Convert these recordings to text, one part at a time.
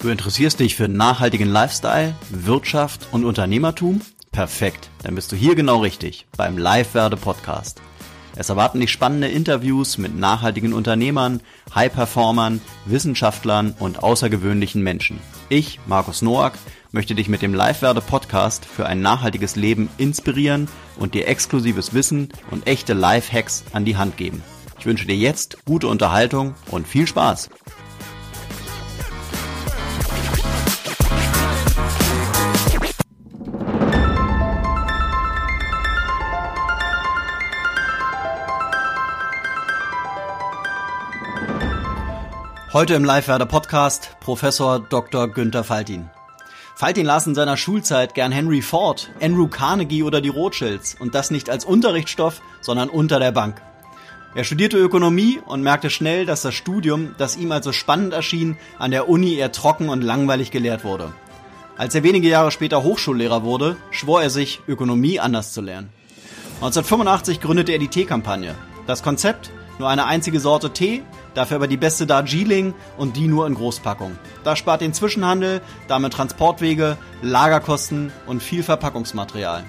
Du interessierst dich für nachhaltigen Lifestyle, Wirtschaft und Unternehmertum? Perfekt, dann bist du hier genau richtig beim Live Werde Podcast. Es erwarten dich spannende Interviews mit nachhaltigen Unternehmern, High-Performern, Wissenschaftlern und außergewöhnlichen Menschen. Ich, Markus Noack, möchte dich mit dem Live Werde Podcast für ein nachhaltiges Leben inspirieren und dir exklusives Wissen und echte Life-Hacks an die Hand geben. Ich wünsche dir jetzt gute Unterhaltung und viel Spaß. Heute im Live-Werder Podcast Professor Dr. Günther Faltin. Faltin las in seiner Schulzeit gern Henry Ford, Andrew Carnegie oder die Rothschilds und das nicht als Unterrichtsstoff, sondern unter der Bank. Er studierte Ökonomie und merkte schnell, dass das Studium, das ihm als so spannend erschien, an der Uni eher trocken und langweilig gelehrt wurde. Als er wenige Jahre später Hochschullehrer wurde, schwor er sich, Ökonomie anders zu lernen. 1985 gründete er die Teekampagne. Das Konzept? Nur eine einzige Sorte Tee, dafür aber die beste Darjeeling und die nur in Großpackung. Das spart den Zwischenhandel, damit Transportwege, Lagerkosten und viel Verpackungsmaterial.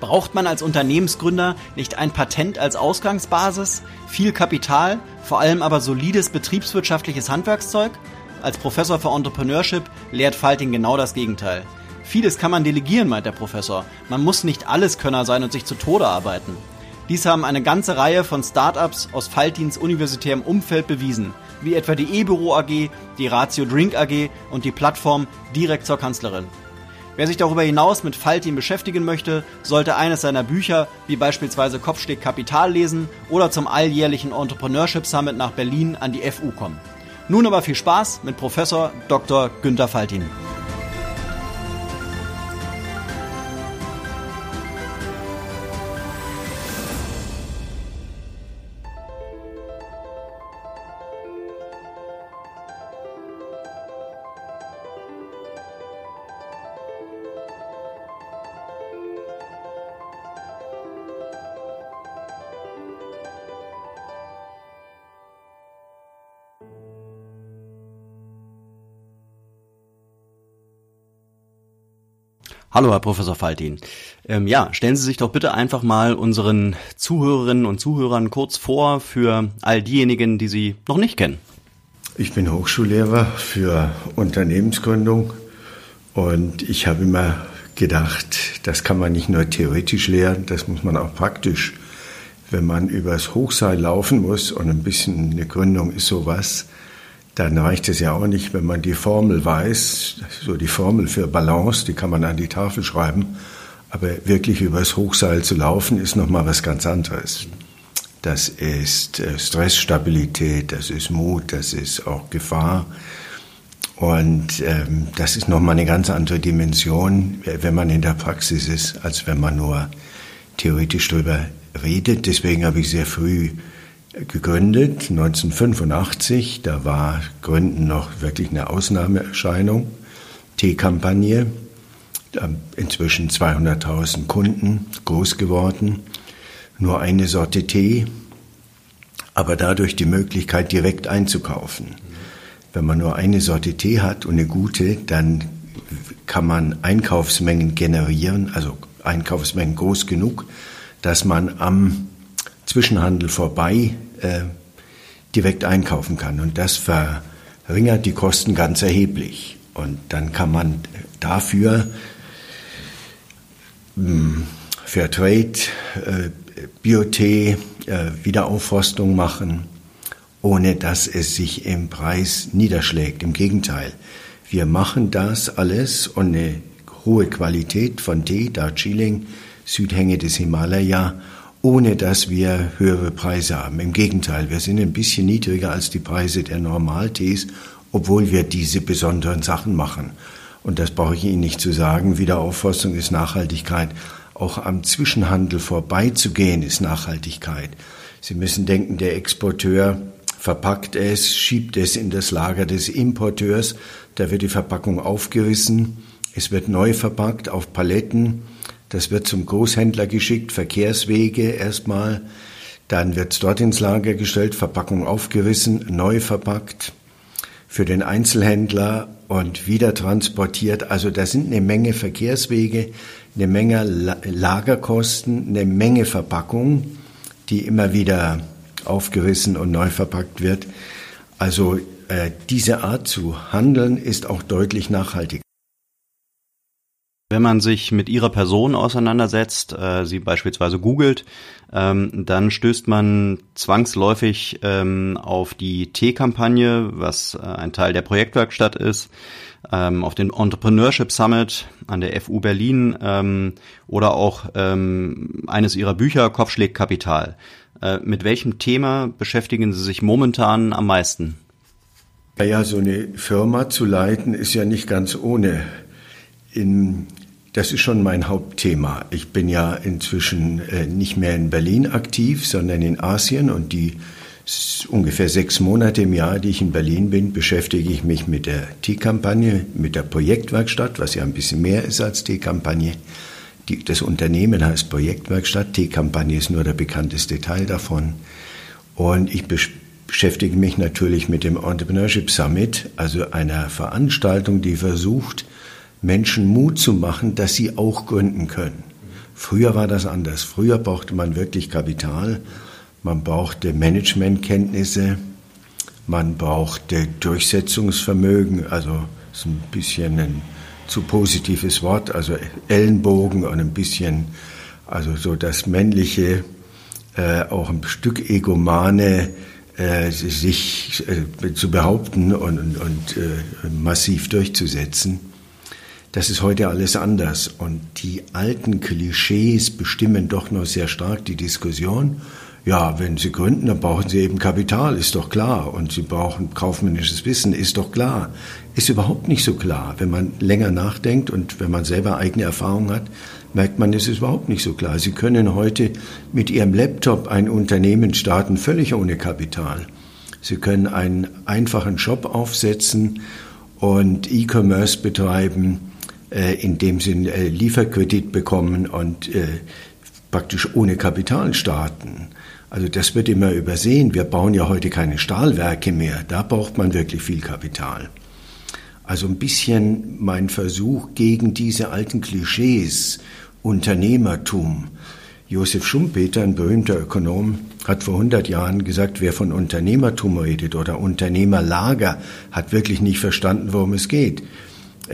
Braucht man als Unternehmensgründer nicht ein Patent als Ausgangsbasis, viel Kapital, vor allem aber solides betriebswirtschaftliches Handwerkszeug? Als Professor für Entrepreneurship lehrt Falting genau das Gegenteil. Vieles kann man delegieren, meint der Professor. Man muss nicht alles Könner sein und sich zu Tode arbeiten. Dies haben eine ganze Reihe von Startups aus Faltins universitärem Umfeld bewiesen, wie etwa die E-Büro AG, die Ratio Drink AG und die Plattform Direkt zur Kanzlerin. Wer sich darüber hinaus mit Faltin beschäftigen möchte, sollte eines seiner Bücher, wie beispielsweise Kopfsteg Kapital lesen oder zum alljährlichen Entrepreneurship Summit nach Berlin an die FU kommen. Nun aber viel Spaß mit Professor Dr. Günter Faltin. Hallo, Herr Professor Faltin. Ähm, ja, stellen Sie sich doch bitte einfach mal unseren Zuhörerinnen und Zuhörern kurz vor für all diejenigen, die Sie noch nicht kennen. Ich bin Hochschullehrer für Unternehmensgründung und ich habe immer gedacht, das kann man nicht nur theoretisch lernen, das muss man auch praktisch. Wenn man übers Hochseil laufen muss und ein bisschen eine Gründung ist sowas, dann reicht es ja auch nicht, wenn man die Formel weiß, so die Formel für Balance, die kann man an die Tafel schreiben, aber wirklich übers Hochseil zu laufen, ist nochmal was ganz anderes. Das ist äh, Stressstabilität, das ist Mut, das ist auch Gefahr. Und ähm, das ist nochmal eine ganz andere Dimension, wenn man in der Praxis ist, als wenn man nur theoretisch drüber redet. Deswegen habe ich sehr früh gegründet, 1985. Da war Gründen noch wirklich eine Ausnahmeerscheinung. Teekampagne, inzwischen 200.000 Kunden, groß geworden. Nur eine Sorte Tee, aber dadurch die Möglichkeit, direkt einzukaufen. Wenn man nur eine Sorte Tee hat und eine gute, dann kann man Einkaufsmengen generieren, also Einkaufsmengen groß genug, dass man am Zwischenhandel vorbei äh, direkt einkaufen kann. Und das verringert die Kosten ganz erheblich. Und dann kann man dafür hm, Fairtrade, äh, Biotee, äh, Wiederaufforstung machen, ohne dass es sich im Preis niederschlägt. Im Gegenteil, wir machen das alles und eine hohe Qualität von Tee, Darjeeling, Südhänge des Himalaya ohne dass wir höhere Preise haben. Im Gegenteil, wir sind ein bisschen niedriger als die Preise der Normaltees, obwohl wir diese besonderen Sachen machen. Und das brauche ich Ihnen nicht zu sagen. Wiederaufforstung ist Nachhaltigkeit. Auch am Zwischenhandel vorbeizugehen ist Nachhaltigkeit. Sie müssen denken, der Exporteur verpackt es, schiebt es in das Lager des Importeurs. Da wird die Verpackung aufgerissen. Es wird neu verpackt auf Paletten das wird zum Großhändler geschickt, Verkehrswege erstmal. Dann wird es dort ins Lager gestellt, Verpackung aufgerissen, neu verpackt. für den Einzelhändler und wieder transportiert. Also da sind eine Menge Verkehrswege, eine Menge Lagerkosten, eine Menge Verpackung, die immer wieder aufgerissen und neu verpackt wird. Also äh, diese Art zu handeln ist auch deutlich nachhaltiger. Wenn man sich mit ihrer Person auseinandersetzt, äh, sie beispielsweise googelt, ähm, dann stößt man zwangsläufig ähm, auf die T-Kampagne, was äh, ein Teil der Projektwerkstatt ist, ähm, auf den Entrepreneurship Summit an der FU Berlin ähm, oder auch ähm, eines ihrer Bücher Kopfschläg Kapital. Äh, mit welchem Thema beschäftigen Sie sich momentan am meisten? Naja, so eine Firma zu leiten ist ja nicht ganz ohne. In das ist schon mein Hauptthema. Ich bin ja inzwischen äh, nicht mehr in Berlin aktiv, sondern in Asien und die ungefähr sechs Monate im Jahr, die ich in Berlin bin, beschäftige ich mich mit der T-Kampagne, mit der Projektwerkstatt, was ja ein bisschen mehr ist als T-Kampagne. Das Unternehmen heißt Projektwerkstatt, T-Kampagne ist nur der bekannteste Teil davon. Und ich beschäftige mich natürlich mit dem Entrepreneurship Summit, also einer Veranstaltung, die versucht, Menschen Mut zu machen, dass sie auch gründen können. Früher war das anders. Früher brauchte man wirklich Kapital, man brauchte Managementkenntnisse, man brauchte Durchsetzungsvermögen, also ist ein bisschen ein zu positives Wort, also Ellenbogen und ein bisschen, also so das männliche, äh, auch ein Stück Egomane, äh, sich äh, zu behaupten und, und, und äh, massiv durchzusetzen. Das ist heute alles anders. Und die alten Klischees bestimmen doch noch sehr stark die Diskussion. Ja, wenn Sie gründen, dann brauchen Sie eben Kapital, ist doch klar. Und Sie brauchen kaufmännisches Wissen, ist doch klar. Ist überhaupt nicht so klar. Wenn man länger nachdenkt und wenn man selber eigene Erfahrungen hat, merkt man, es ist überhaupt nicht so klar. Sie können heute mit Ihrem Laptop ein Unternehmen starten, völlig ohne Kapital. Sie können einen einfachen Shop aufsetzen und E-Commerce betreiben äh, indem sie einen äh, Lieferkredit bekommen und äh, praktisch ohne Kapital starten. Also das wird immer übersehen. Wir bauen ja heute keine Stahlwerke mehr. Da braucht man wirklich viel Kapital. Also ein bisschen mein Versuch gegen diese alten Klischees, Unternehmertum. Josef Schumpeter, ein berühmter Ökonom, hat vor 100 Jahren gesagt, wer von Unternehmertum redet oder Unternehmerlager, hat wirklich nicht verstanden, worum es geht.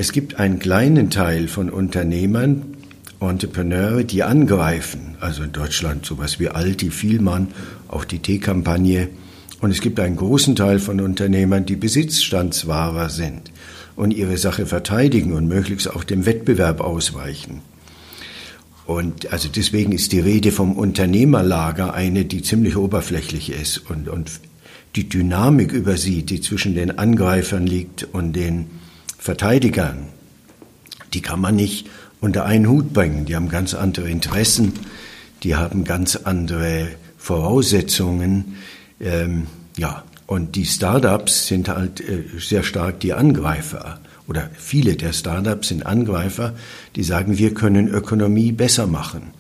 Es gibt einen kleinen Teil von Unternehmern, Entrepreneure, die angreifen, also in Deutschland sowas wie Alti, Vielmann, auch die T-Kampagne. Und es gibt einen großen Teil von Unternehmern, die Besitzstandswahrer sind und ihre Sache verteidigen und möglichst auch dem Wettbewerb ausweichen. Und also deswegen ist die Rede vom Unternehmerlager eine, die ziemlich oberflächlich ist und, und die Dynamik übersieht, die zwischen den Angreifern liegt und den Verteidigern, die kann man nicht unter einen Hut bringen. Die haben ganz andere Interessen, die haben ganz andere Voraussetzungen. Ähm, ja, und die Startups sind halt äh, sehr stark die Angreifer. Oder viele der Startups sind Angreifer, die sagen, wir können Ökonomie besser machen.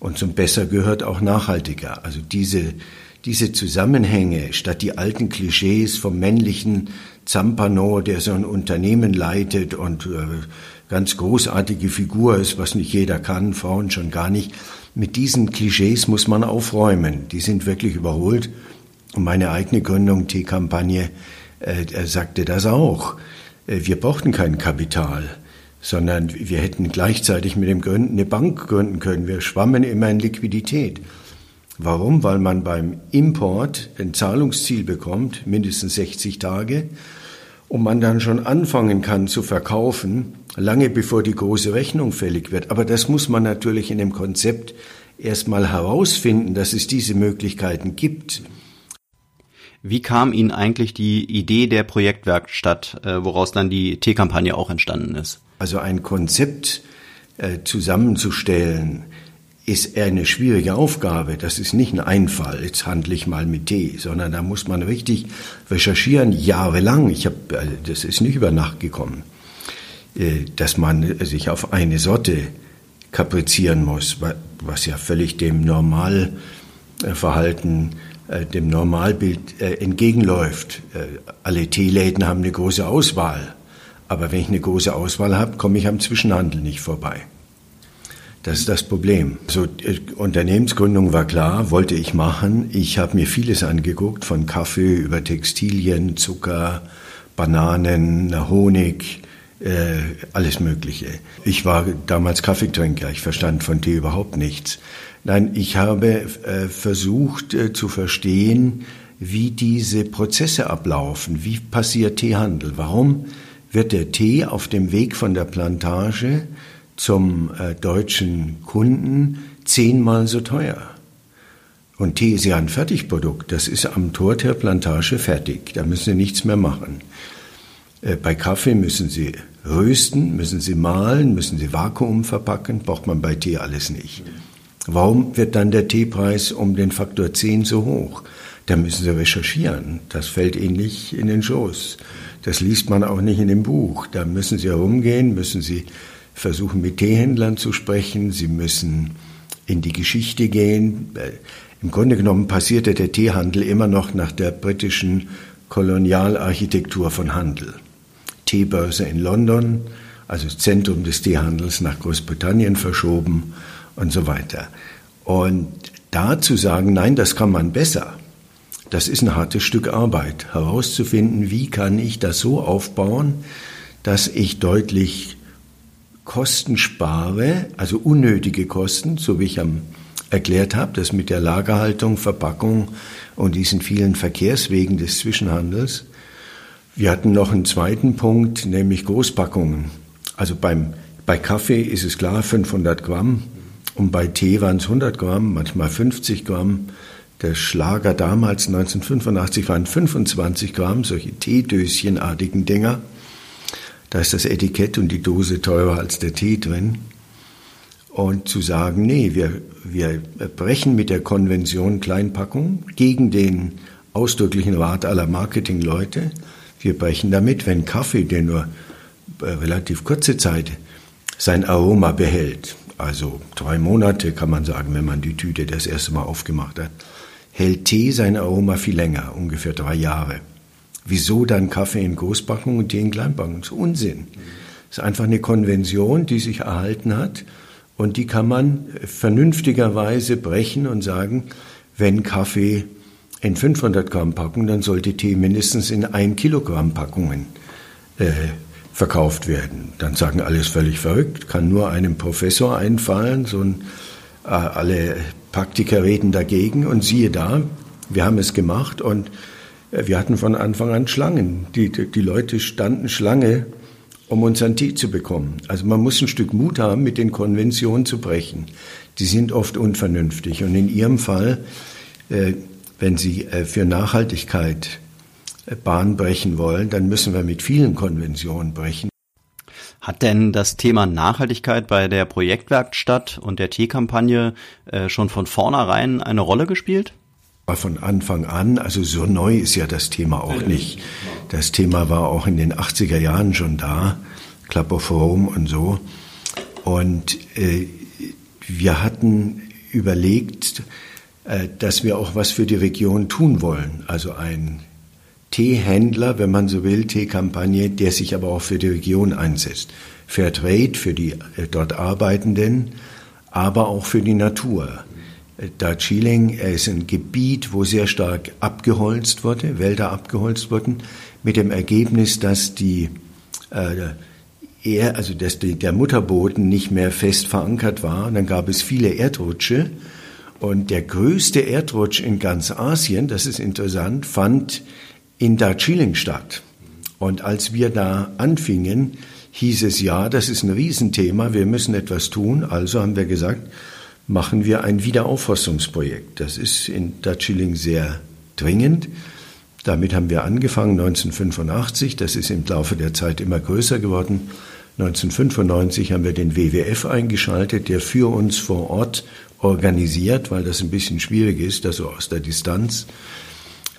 Und zum Besser gehört auch nachhaltiger. Also diese, diese Zusammenhänge, statt die alten Klischees vom männlichen Zampano, der so ein Unternehmen leitet und äh, ganz großartige Figur ist, was nicht jeder kann, Frauen schon gar nicht. Mit diesen Klischees muss man aufräumen. Die sind wirklich überholt. Und meine eigene Gründung, T-Kampagne, äh, sagte das auch. Äh, wir brauchten kein Kapital, sondern wir hätten gleichzeitig mit dem Gründen eine Bank gründen können. Wir schwammen immer in Liquidität. Warum? Weil man beim Import ein Zahlungsziel bekommt, mindestens 60 Tage, und man dann schon anfangen kann zu verkaufen, lange bevor die große Rechnung fällig wird. Aber das muss man natürlich in dem Konzept erstmal herausfinden, dass es diese Möglichkeiten gibt. Wie kam Ihnen eigentlich die Idee der Projektwerkstatt, äh, woraus dann die T-Kampagne auch entstanden ist? Also ein Konzept äh, zusammenzustellen, ist eine schwierige Aufgabe. Das ist nicht ein Einfall, jetzt handle ich mal mit Tee, sondern da muss man richtig recherchieren, jahrelang. Ich habe, äh, das ist nicht über Nacht gekommen, äh, dass man sich auf eine Sorte kaprizieren muss, was ja völlig dem Normalverhalten äh, dem Normalbild entgegenläuft. Alle Teeläden haben eine große Auswahl. Aber wenn ich eine große Auswahl habe, komme ich am Zwischenhandel nicht vorbei. Das ist das Problem. So, äh, Unternehmensgründung war klar, wollte ich machen. Ich habe mir vieles angeguckt, von Kaffee über Textilien, Zucker, Bananen, Honig, äh, alles Mögliche. Ich war damals Kaffeetrinker, ich verstand von Tee überhaupt nichts. Nein, ich habe äh, versucht äh, zu verstehen, wie diese Prozesse ablaufen. Wie passiert Teehandel? Warum wird der Tee auf dem Weg von der Plantage zum äh, deutschen Kunden zehnmal so teuer? Und Tee ist ja ein Fertigprodukt. Das ist am Tor der Plantage fertig. Da müssen Sie nichts mehr machen. Äh, bei Kaffee müssen Sie rösten, müssen Sie mahlen, müssen Sie Vakuum verpacken. Braucht man bei Tee alles nicht. Warum wird dann der Teepreis um den Faktor 10 so hoch? Da müssen Sie recherchieren. Das fällt Ihnen nicht in den Schoß. Das liest man auch nicht in dem Buch. Da müssen Sie herumgehen, müssen Sie versuchen, mit Teehändlern zu sprechen. Sie müssen in die Geschichte gehen. Äh, Im Grunde genommen passierte der Teehandel immer noch nach der britischen Kolonialarchitektur von Handel. Teebörse in London, also Zentrum des Teehandels nach Großbritannien verschoben und so weiter. Und da zu sagen, nein, das kann man besser, das ist ein hartes Stück Arbeit, herauszufinden, wie kann ich das so aufbauen, dass ich deutlich Kosten spare, also unnötige Kosten, so wie ich am erklärt habe, das mit der Lagerhaltung, Verpackung und diesen vielen Verkehrswegen des Zwischenhandels. Wir hatten noch einen zweiten Punkt, nämlich Großpackungen. Also beim, bei Kaffee ist es klar, 500 Gramm. Und bei Tee waren es 100 Gramm, manchmal 50 Gramm. Der Schlager damals, 1985, waren 25 Gramm, solche Teedöschenartigen Dinger. Da ist das Etikett und die Dose teurer als der Tee drin. Und zu sagen, nee, wir, wir brechen mit der Konvention Kleinpackung gegen den ausdrücklichen Rat aller Marketingleute. Wir brechen damit, wenn Kaffee, der nur äh, relativ kurze Zeit sein Aroma behält, also drei Monate kann man sagen, wenn man die Tüte das erste Mal aufgemacht hat, hält Tee sein Aroma viel länger, ungefähr drei Jahre. Wieso dann Kaffee in Großpackung und Tee in Kleinpackung? Das ist Unsinn. Das ist einfach eine Konvention, die sich erhalten hat und die kann man vernünftigerweise brechen und sagen, wenn Kaffee in 500 Gramm Packung, dann sollte Tee mindestens in 1 Kilogramm Packungen äh, verkauft werden. Dann sagen alles völlig verrückt, kann nur einem Professor einfallen, so ein, äh, alle Praktiker reden dagegen und siehe da, wir haben es gemacht und wir hatten von Anfang an Schlangen. Die, die Leute standen Schlange, um unseren Tee zu bekommen. Also man muss ein Stück Mut haben, mit den Konventionen zu brechen. Die sind oft unvernünftig und in Ihrem Fall, äh, wenn Sie äh, für Nachhaltigkeit Bahn brechen wollen, dann müssen wir mit vielen Konventionen brechen. Hat denn das Thema Nachhaltigkeit bei der Projektwerkstatt und der Teekampagne äh, schon von vornherein eine Rolle gespielt? War von Anfang an, also so neu ist ja das Thema auch nicht. Das Thema war auch in den 80er Jahren schon da, Club of Rome und so. Und äh, wir hatten überlegt, äh, dass wir auch was für die Region tun wollen. Also ein Teehändler, wenn man so will, Teekampagne, der sich aber auch für die Region einsetzt. Fairtrade für die äh, dort Arbeitenden, aber auch für die Natur. Äh, Darjeeling ist ein Gebiet, wo sehr stark abgeholzt wurde, Wälder abgeholzt wurden, mit dem Ergebnis, dass die äh, also dass die, der Mutterboden nicht mehr fest verankert war. Und dann gab es viele Erdrutsche. Und der größte Erdrutsch in ganz Asien, das ist interessant, fand in Darjeeling statt. Und als wir da anfingen, hieß es ja, das ist ein Riesenthema, wir müssen etwas tun. Also haben wir gesagt, machen wir ein Wiederaufforstungsprojekt. Das ist in Darjeeling sehr dringend. Damit haben wir angefangen 1985. Das ist im Laufe der Zeit immer größer geworden. 1995 haben wir den WWF eingeschaltet, der für uns vor Ort organisiert, weil das ein bisschen schwierig ist, das so aus der Distanz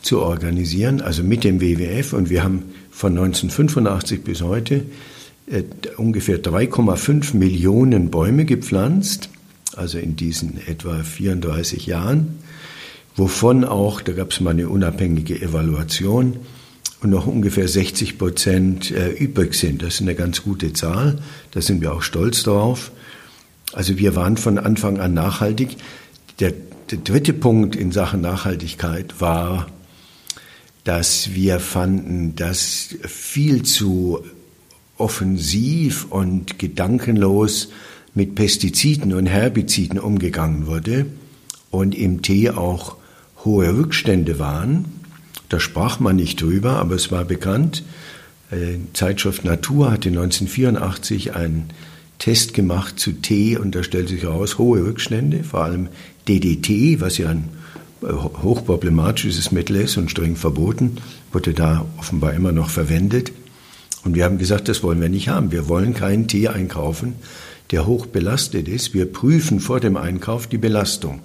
zu organisieren, also mit dem WWF. Und wir haben von 1985 bis heute äh, ungefähr 3,5 Millionen Bäume gepflanzt, also in diesen etwa 34 Jahren. wovon auch, da gab es mal eine unabhängige Evaluation, und noch ungefähr 60 Prozent äh, übrig sind. Das ist eine ganz gute Zahl, da sind wir auch stolz drauf. Also wir waren von Anfang an nachhaltig. Der, der dritte Punkt in Sachen Nachhaltigkeit war, dass wir fanden, dass viel zu offensiv und gedankenlos mit Pestiziden und Herbiziden umgegangen wurde und im Tee auch hohe Rückstände waren. Da sprach man nicht drüber, aber es war bekannt. Äh, Zeitschrift Natur hatte 1984 einen Test gemacht zu Tee und da stellte sich heraus, hohe Rückstände, vor allem DDT, was ja ein äh, hochproblematisches Mittel ist und streng verboten, wurde da offenbar immer noch verwendet. Und wir haben gesagt, das wollen wir nicht haben. Wir wollen keinen Tee einkaufen, der hoch belastet ist. Wir prüfen vor dem Einkauf die Belastung.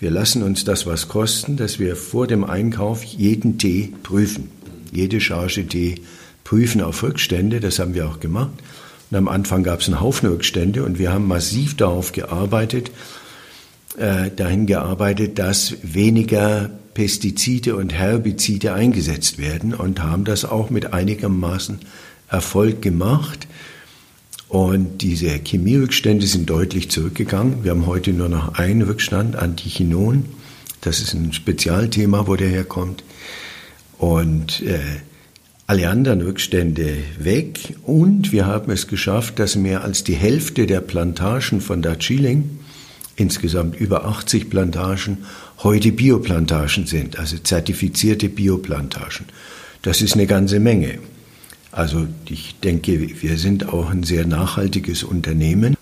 Wir lassen uns das was kosten, dass wir vor dem Einkauf jeden Tee prüfen. Jede Charge Tee prüfen auf Rückstände. Das haben wir auch gemacht. Und am Anfang gab es einen Haufen Rückstände und wir haben massiv darauf gearbeitet, äh, dahin gearbeitet, dass weniger Pestizide und Herbizide eingesetzt werden und haben das auch mit einigermaßen Erfolg gemacht. Und diese Chemierückstände sind deutlich zurückgegangen. Wir haben heute nur noch einen Rückstand, Antichinon. Das ist ein Spezialthema, wo der herkommt. Und äh, alle anderen Rückstände weg. Und wir haben es geschafft, dass mehr als die Hälfte der Plantagen von Darjeeling, insgesamt über 80 Plantagen, heute Bioplantagen sind, also zertifizierte Bioplantagen. Das ist eine ganze Menge. Also ich denke, wir sind auch ein sehr nachhaltiges Unternehmen.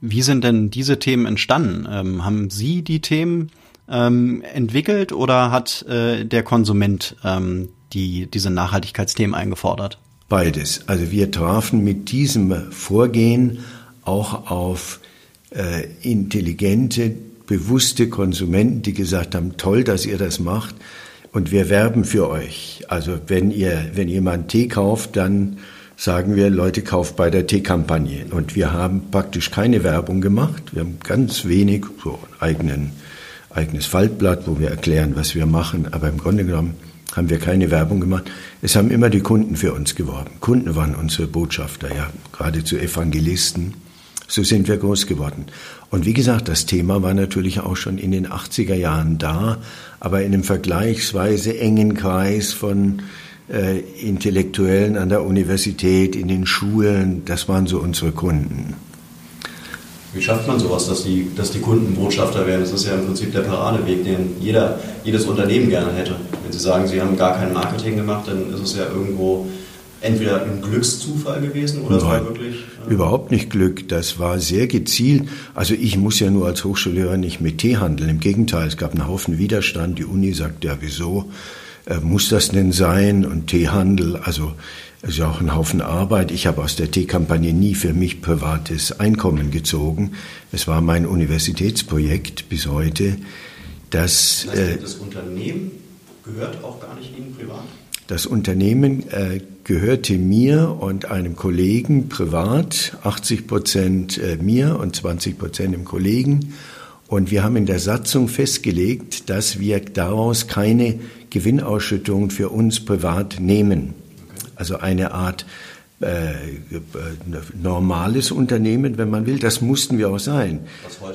Wie sind denn diese Themen entstanden? Ähm, haben Sie die Themen ähm, entwickelt oder hat äh, der Konsument ähm, die, diese Nachhaltigkeitsthemen eingefordert? Beides. Also wir trafen mit diesem Vorgehen auch auf äh, intelligente, bewusste Konsumenten, die gesagt haben, toll, dass ihr das macht und wir werben für euch. Also wenn ihr, wenn jemand Tee kauft, dann sagen wir, Leute, kauft bei der Teekampagne. Und wir haben praktisch keine Werbung gemacht. Wir haben ganz wenig, so eigenen, eigenes Faltblatt, wo wir erklären, was wir machen. Aber im Grunde genommen haben wir keine Werbung gemacht. Es haben immer die Kunden für uns geworben. Kunden waren unsere Botschafter, ja, geradezu Evangelisten. So sind wir groß geworden. Und wie gesagt, das Thema war natürlich auch schon in den 80er Jahren da, aber in einem vergleichsweise engen Kreis von äh, Intellektuellen an der Universität, in den Schulen. Das waren so unsere Kunden. Wie schafft man sowas, dass die, dass die Kunden Botschafter werden? Das ist ja im Prinzip der Paradeweg, den jeder, jedes Unternehmen gerne hätte. Wenn Sie sagen, Sie haben gar kein Marketing gemacht, dann ist es ja irgendwo entweder ein Glückszufall gewesen oder Nein, es war wirklich. Äh überhaupt nicht Glück, das war sehr gezielt. Also ich muss ja nur als Hochschullehrer nicht mit Tee handeln. Im Gegenteil, es gab einen Haufen Widerstand. Die Uni sagt ja, wieso äh, muss das denn sein? Und Teehandel, also es ist ja auch ein Haufen Arbeit. Ich habe aus der Teekampagne nie für mich privates Einkommen gezogen. Es war mein Universitätsprojekt bis heute. Das, das, heißt, äh, das Unternehmen gehört auch gar nicht Ihnen privat? Das Unternehmen äh, gehörte mir und einem Kollegen privat, 80 Prozent äh, mir und 20 Prozent dem Kollegen. Und wir haben in der Satzung festgelegt, dass wir daraus keine Gewinnausschüttung für uns privat nehmen. Also eine Art äh, normales Unternehmen, wenn man will. Das mussten wir auch sein.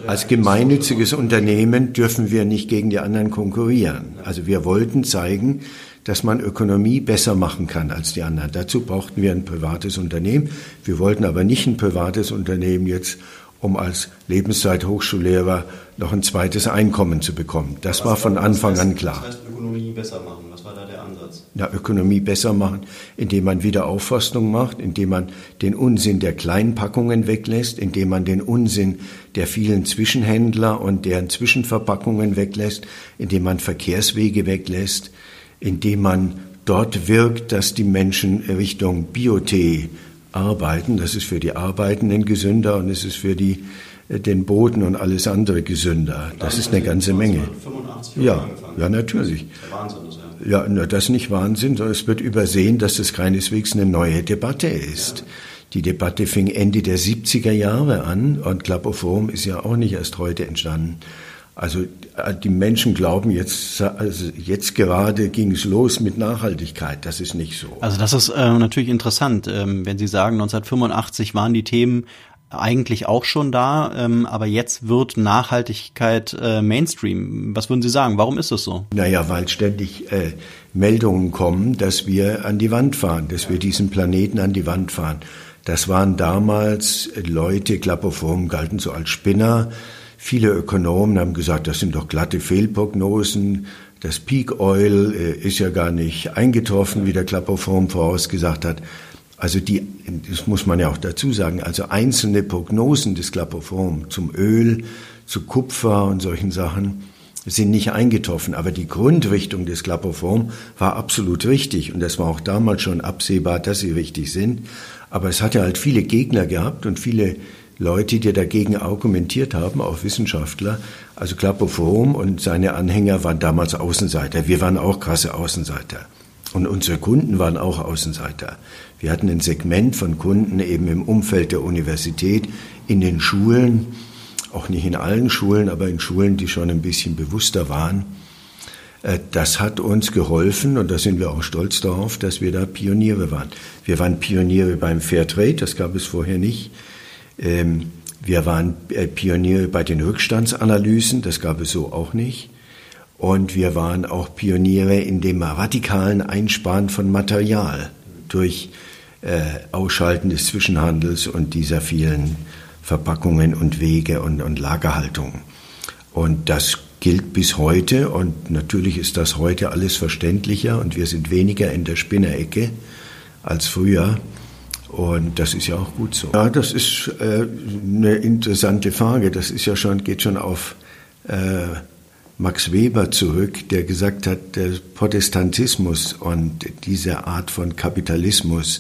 Als gemeinnütziges Unternehmen dürfen wir nicht gegen die anderen konkurrieren. Also wir wollten zeigen, dass man Ökonomie besser machen kann als die anderen. Dazu brauchten wir ein privates Unternehmen. Wir wollten aber nicht ein privates Unternehmen jetzt, um als Lebenszeithochschullehrer noch ein zweites Einkommen zu bekommen. Das Was war von Anfang heißt, an klar. Das heißt Ökonomie besser machen. Was war da der Ansatz? Ja, Ökonomie besser machen, indem man Wiederaufforstung macht, indem man den Unsinn der Kleinpackungen weglässt, indem man den Unsinn der vielen Zwischenhändler und deren Zwischenverpackungen weglässt, indem man Verkehrswege weglässt, indem man dort wirkt, dass die Menschen Richtung Biotee arbeiten. Das ist für die Arbeitenden gesünder und es ist für die, äh, den Boden und alles andere gesünder. Das ist eine ganze Menge. Ja, ja, natürlich. Ja, das ist nicht Wahnsinn, sondern es wird übersehen, dass es keineswegs eine neue Debatte ist. Die Debatte fing Ende der 70er Jahre an und Klapoforum ist ja auch nicht erst heute entstanden. Also äh, die Menschen glauben jetzt, also jetzt gerade ging es los mit Nachhaltigkeit. Das ist nicht so. Also das ist äh, natürlich interessant, ähm, wenn Sie sagen, 1985 waren die Themen eigentlich auch schon da, ähm, aber jetzt wird Nachhaltigkeit äh, Mainstream. Was würden Sie sagen? Warum ist das so? Naja, weil ständig äh, Meldungen kommen, dass wir an die Wand fahren, dass wir diesen Planeten an die Wand fahren. Das waren damals Leute, Klapperform galten so als Spinner. Viele Ökonomen haben gesagt, das sind doch glatte Fehlprognosen. Das Peak Oil äh, ist ja gar nicht eingetroffen, wie der Klapperform vorausgesagt hat. Also die, das muss man ja auch dazu sagen, also einzelne Prognosen des Klapperform zum Öl, zu Kupfer und solchen Sachen sind nicht eingetroffen. Aber die Grundrichtung des Klapperform war absolut richtig. Und das war auch damals schon absehbar, dass sie richtig sind. Aber es hat ja halt viele Gegner gehabt und viele Leute, die dagegen argumentiert haben, auch Wissenschaftler. Also Klapperform und seine Anhänger waren damals Außenseiter. Wir waren auch krasse Außenseiter. Und unsere Kunden waren auch Außenseiter. Wir hatten ein Segment von Kunden eben im Umfeld der Universität, in den Schulen, auch nicht in allen Schulen, aber in Schulen, die schon ein bisschen bewusster waren. Äh, das hat uns geholfen und da sind wir auch stolz darauf, dass wir da Pioniere waren. Wir waren Pioniere beim Fairtrade, das gab es vorher nicht. Ähm, wir waren äh, Pioniere bei den Rückstandsanalysen, das gab es so auch nicht. Und wir waren auch Pioniere in dem radikalen Einsparen von Material durch äh, Ausschalten des Zwischenhandels und dieser vielen Verpackungen und Wege und, und Lagerhaltungen. Und das gilt bis heute und natürlich ist das heute alles verständlicher und wir sind weniger in der Spinnerecke als früher. Und das ist ja auch gut so. Ja, das ist äh, eine interessante Frage. Das ist ja schon, geht schon auf äh, Max Weber zurück, der gesagt hat, der Protestantismus und diese Art von Kapitalismus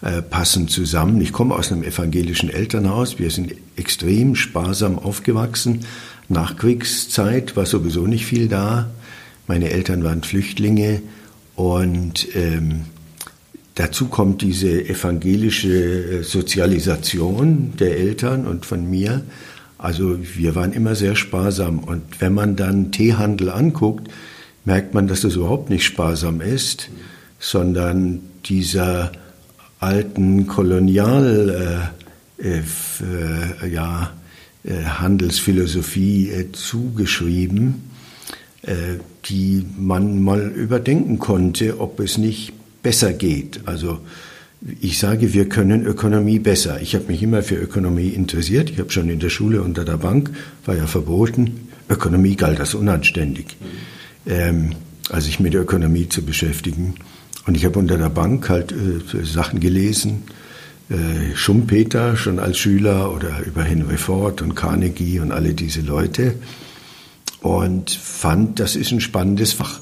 äh, passen zusammen. Ich komme aus einem evangelischen Elternhaus. Wir sind extrem sparsam aufgewachsen. Nachkriegszeit war sowieso nicht viel da. Meine Eltern waren Flüchtlinge und ähm, dazu kommt diese evangelische äh, Sozialisation der Eltern und von mir. Also wir waren immer sehr sparsam. Und wenn man dann Teehandel anguckt, merkt man, dass das überhaupt nicht sparsam ist, sondern dieser alten Kolonial äh, äh, ja, äh, Handelsphilosophie äh, zugeschrieben, äh, die man mal überdenken konnte, ob es nicht besser geht. Also ich sage, wir können Ökonomie besser. Ich habe mich immer für Ökonomie interessiert. Ich habe schon in der Schule unter der Bank, war ja verboten, Ökonomie galt als unanständig, ähm, also sich mit Ökonomie zu beschäftigen. Und ich habe unter der Bank halt äh, Sachen gelesen, äh, Schumpeter schon als Schüler oder über Henry Ford und Carnegie und alle diese Leute und fand, das ist ein spannendes Fach.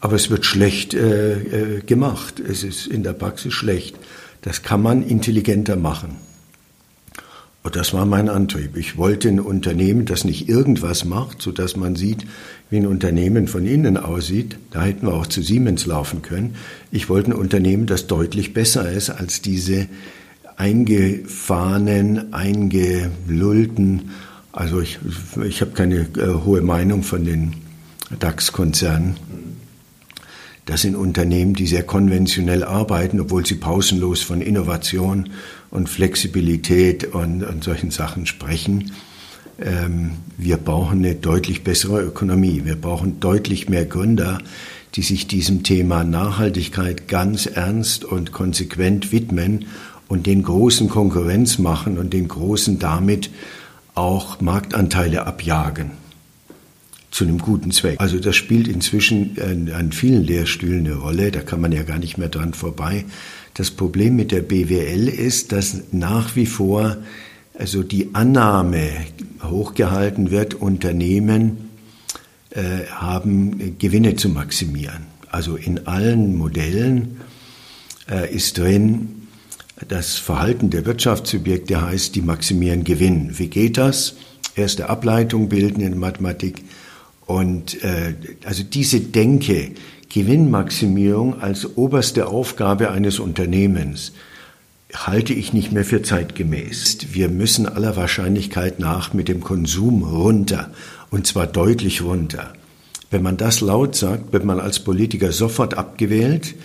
Aber es wird schlecht äh, äh, gemacht. Es ist in der Praxis schlecht. Das kann man intelligenter machen. Und das war mein Antrieb. Ich wollte ein Unternehmen, das nicht irgendwas macht, so dass man sieht, wie ein Unternehmen von innen aussieht. Da hätten wir auch zu Siemens laufen können. Ich wollte ein Unternehmen, das deutlich besser ist als diese eingefahrenen, eingelullten, also ich, ich habe keine äh, hohe Meinung von den DAX-Konzernen. Das sind Unternehmen, die sehr konventionell arbeiten, obwohl sie pausenlos von Innovation und Flexibilität und, und solchen Sachen sprechen. Ähm, wir brauchen eine deutlich bessere Ökonomie. Wir brauchen deutlich mehr Gründer, die sich diesem Thema Nachhaltigkeit ganz ernst und konsequent widmen und den großen Konkurrenz machen und den großen damit auch Marktanteile abjagen zu einem guten Zweck. Also das spielt inzwischen an, vielen Lehrstühlen eine Rolle, da kann man ja gar nicht mehr dran vorbei. Das Problem mit der BWL ist, dass nach wie vor also die Annahme hochgehalten wird, Unternehmen äh, haben Gewinne zu maximieren. Also in allen Modellen äh, ist drin, das Verhalten der Wirtschaftssubjekte heißt, die maximieren Gewinn. Wie geht das? Erste Ableitung bilden in Mathematik. Und äh, also diese Denke, Gewinnmaximierung als oberste Aufgabe eines Unternehmens halte ich nicht mehr für zeitgemäß. Wir müssen aller Wahrscheinlichkeit nach mit dem Konsum runter. Und zwar deutlich runter. Wenn man das laut sagt, wird man als Politiker sofort abgewählt.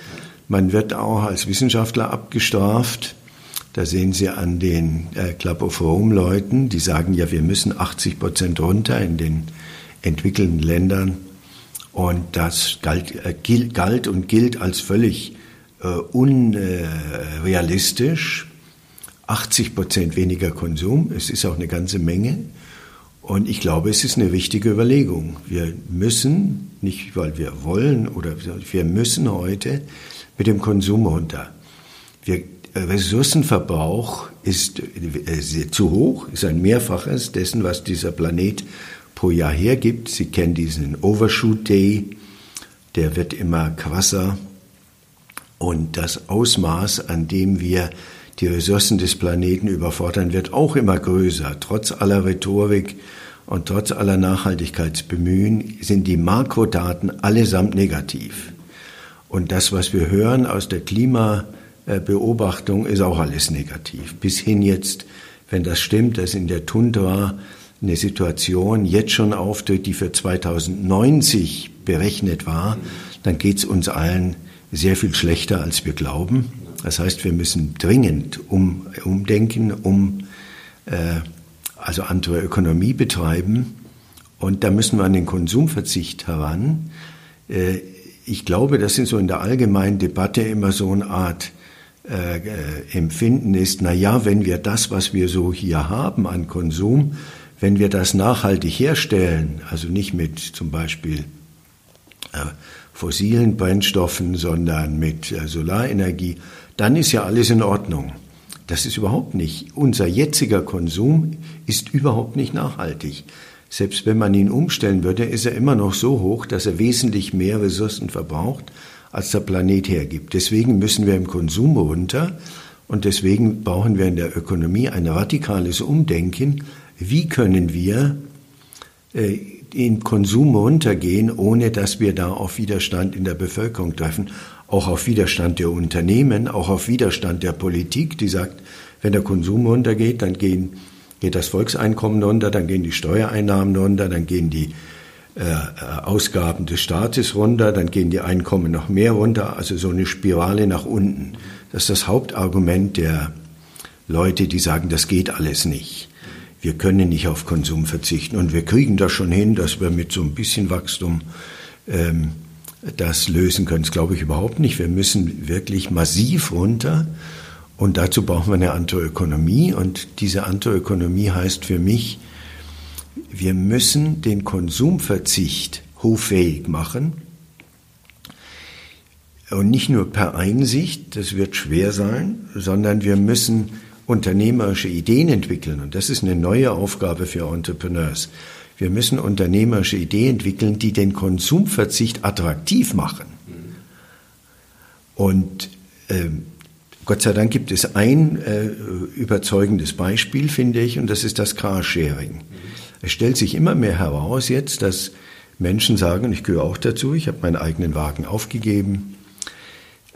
Man wird auch als Wissenschaftler abgestraft. Da sehen Sie an den äh, Club of Rome-Leuten, die sagen, ja, wir müssen 80 Prozent runter in den entwickelten Ländern. Und das galt, äh, galt und gilt als völlig äh, unrealistisch. 80 Prozent weniger Konsum, es ist auch eine ganze Menge. Und ich glaube, es ist eine wichtige Überlegung. Wir müssen, nicht weil wir wollen, oder wir müssen heute mit dem Konsum runter. Wir Ressourcenverbrauch ist äh, zu hoch, ist ein Mehrfaches dessen, was dieser Planet pro Jahr hergibt. Sie kennen diesen Overshoot Day, der wird immer krasser. Und das Ausmaß, an dem wir die Ressourcen des Planeten überfordern, wird auch immer größer. Trotz aller Rhetorik und trotz aller Nachhaltigkeitsbemühen sind die Makrodaten allesamt negativ. Und das, was wir hören aus der Klima äh, Beobachtung ist auch alles negativ. Bis hin jetzt, wenn das stimmt, dass in der Tundra eine Situation jetzt schon auftritt, die für 2090 berechnet war, dann geht es uns allen sehr viel schlechter, als wir glauben. Das heißt, wir müssen dringend um, umdenken, um äh, also andere Ökonomie betreiben. Und da müssen wir an den Konsumverzicht heran. Äh, ich glaube, das ist so in der allgemeinen Debatte immer so eine Art äh, Empfinden ist, na ja, wenn wir das, was wir so hier haben an Konsum, wenn wir das nachhaltig herstellen, also nicht mit zum Beispiel äh, fossilen Brennstoffen, sondern mit äh, Solarenergie, dann ist ja alles in Ordnung. Das ist überhaupt nicht. Unser jetziger Konsum ist überhaupt nicht nachhaltig. Selbst wenn man ihn umstellen würde, ist er immer noch so hoch, dass er wesentlich mehr Ressourcen verbraucht, als der Planet hergibt. Deswegen müssen wir im Konsum runter und deswegen brauchen wir in der Ökonomie ein radikales Umdenken. Wie können wir äh, in Konsum runtergehen, ohne dass wir da auf Widerstand in der Bevölkerung treffen, auch auf Widerstand der Unternehmen, auch auf Widerstand der Politik, die sagt, wenn der Konsum runtergeht, dann gehen, geht das Volkseinkommen runter, dann gehen die Steuereinnahmen runter, dann gehen die äh, Ausgaben des Staates runter, dann gehen die Einkommen noch mehr runter, also so eine Spirale nach unten. Das ist das Hauptargument der Leute, die sagen, das geht alles nicht. Wir können nicht auf Konsum verzichten und wir kriegen das schon hin, dass wir mit so ein bisschen Wachstum ähm, das lösen können. Das glaube ich überhaupt nicht. Wir müssen wirklich massiv runter und dazu brauchen wir eine andere Ökonomie und diese andere Ökonomie heißt für mich, wir müssen den Konsumverzicht hoffähig machen. Und nicht nur per Einsicht, das wird schwer sein, sondern wir müssen unternehmerische Ideen entwickeln. Und das ist eine neue Aufgabe für Entrepreneurs. Wir müssen unternehmerische Ideen entwickeln, die den Konsumverzicht attraktiv machen. Und äh, Gott sei Dank gibt es ein äh, überzeugendes Beispiel, finde ich, und das ist das Carsharing. Es stellt sich immer mehr heraus jetzt, dass Menschen sagen, und ich gehöre auch dazu, ich habe meinen eigenen Wagen aufgegeben.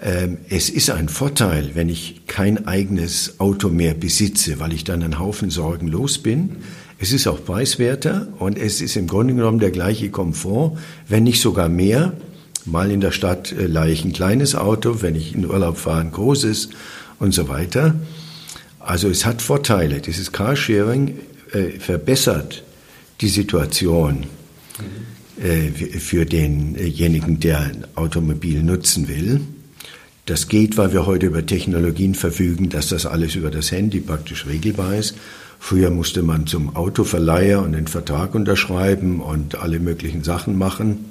Ähm, es ist ein Vorteil, wenn ich kein eigenes Auto mehr besitze, weil ich dann einen Haufen Sorgen los bin. Es ist auch preiswerter und es ist im Grunde genommen der gleiche Komfort, wenn nicht sogar mehr. Mal in der Stadt äh, leihe ich ein kleines Auto, wenn ich in Urlaub fahre, ein großes und so weiter. Also es hat Vorteile. Dieses Carsharing äh, verbessert die Situation äh, für denjenigen, der ein Automobil nutzen will. Das geht, weil wir heute über Technologien verfügen, dass das alles über das Handy praktisch regelbar ist. Früher musste man zum Autoverleiher und den Vertrag unterschreiben und alle möglichen Sachen machen.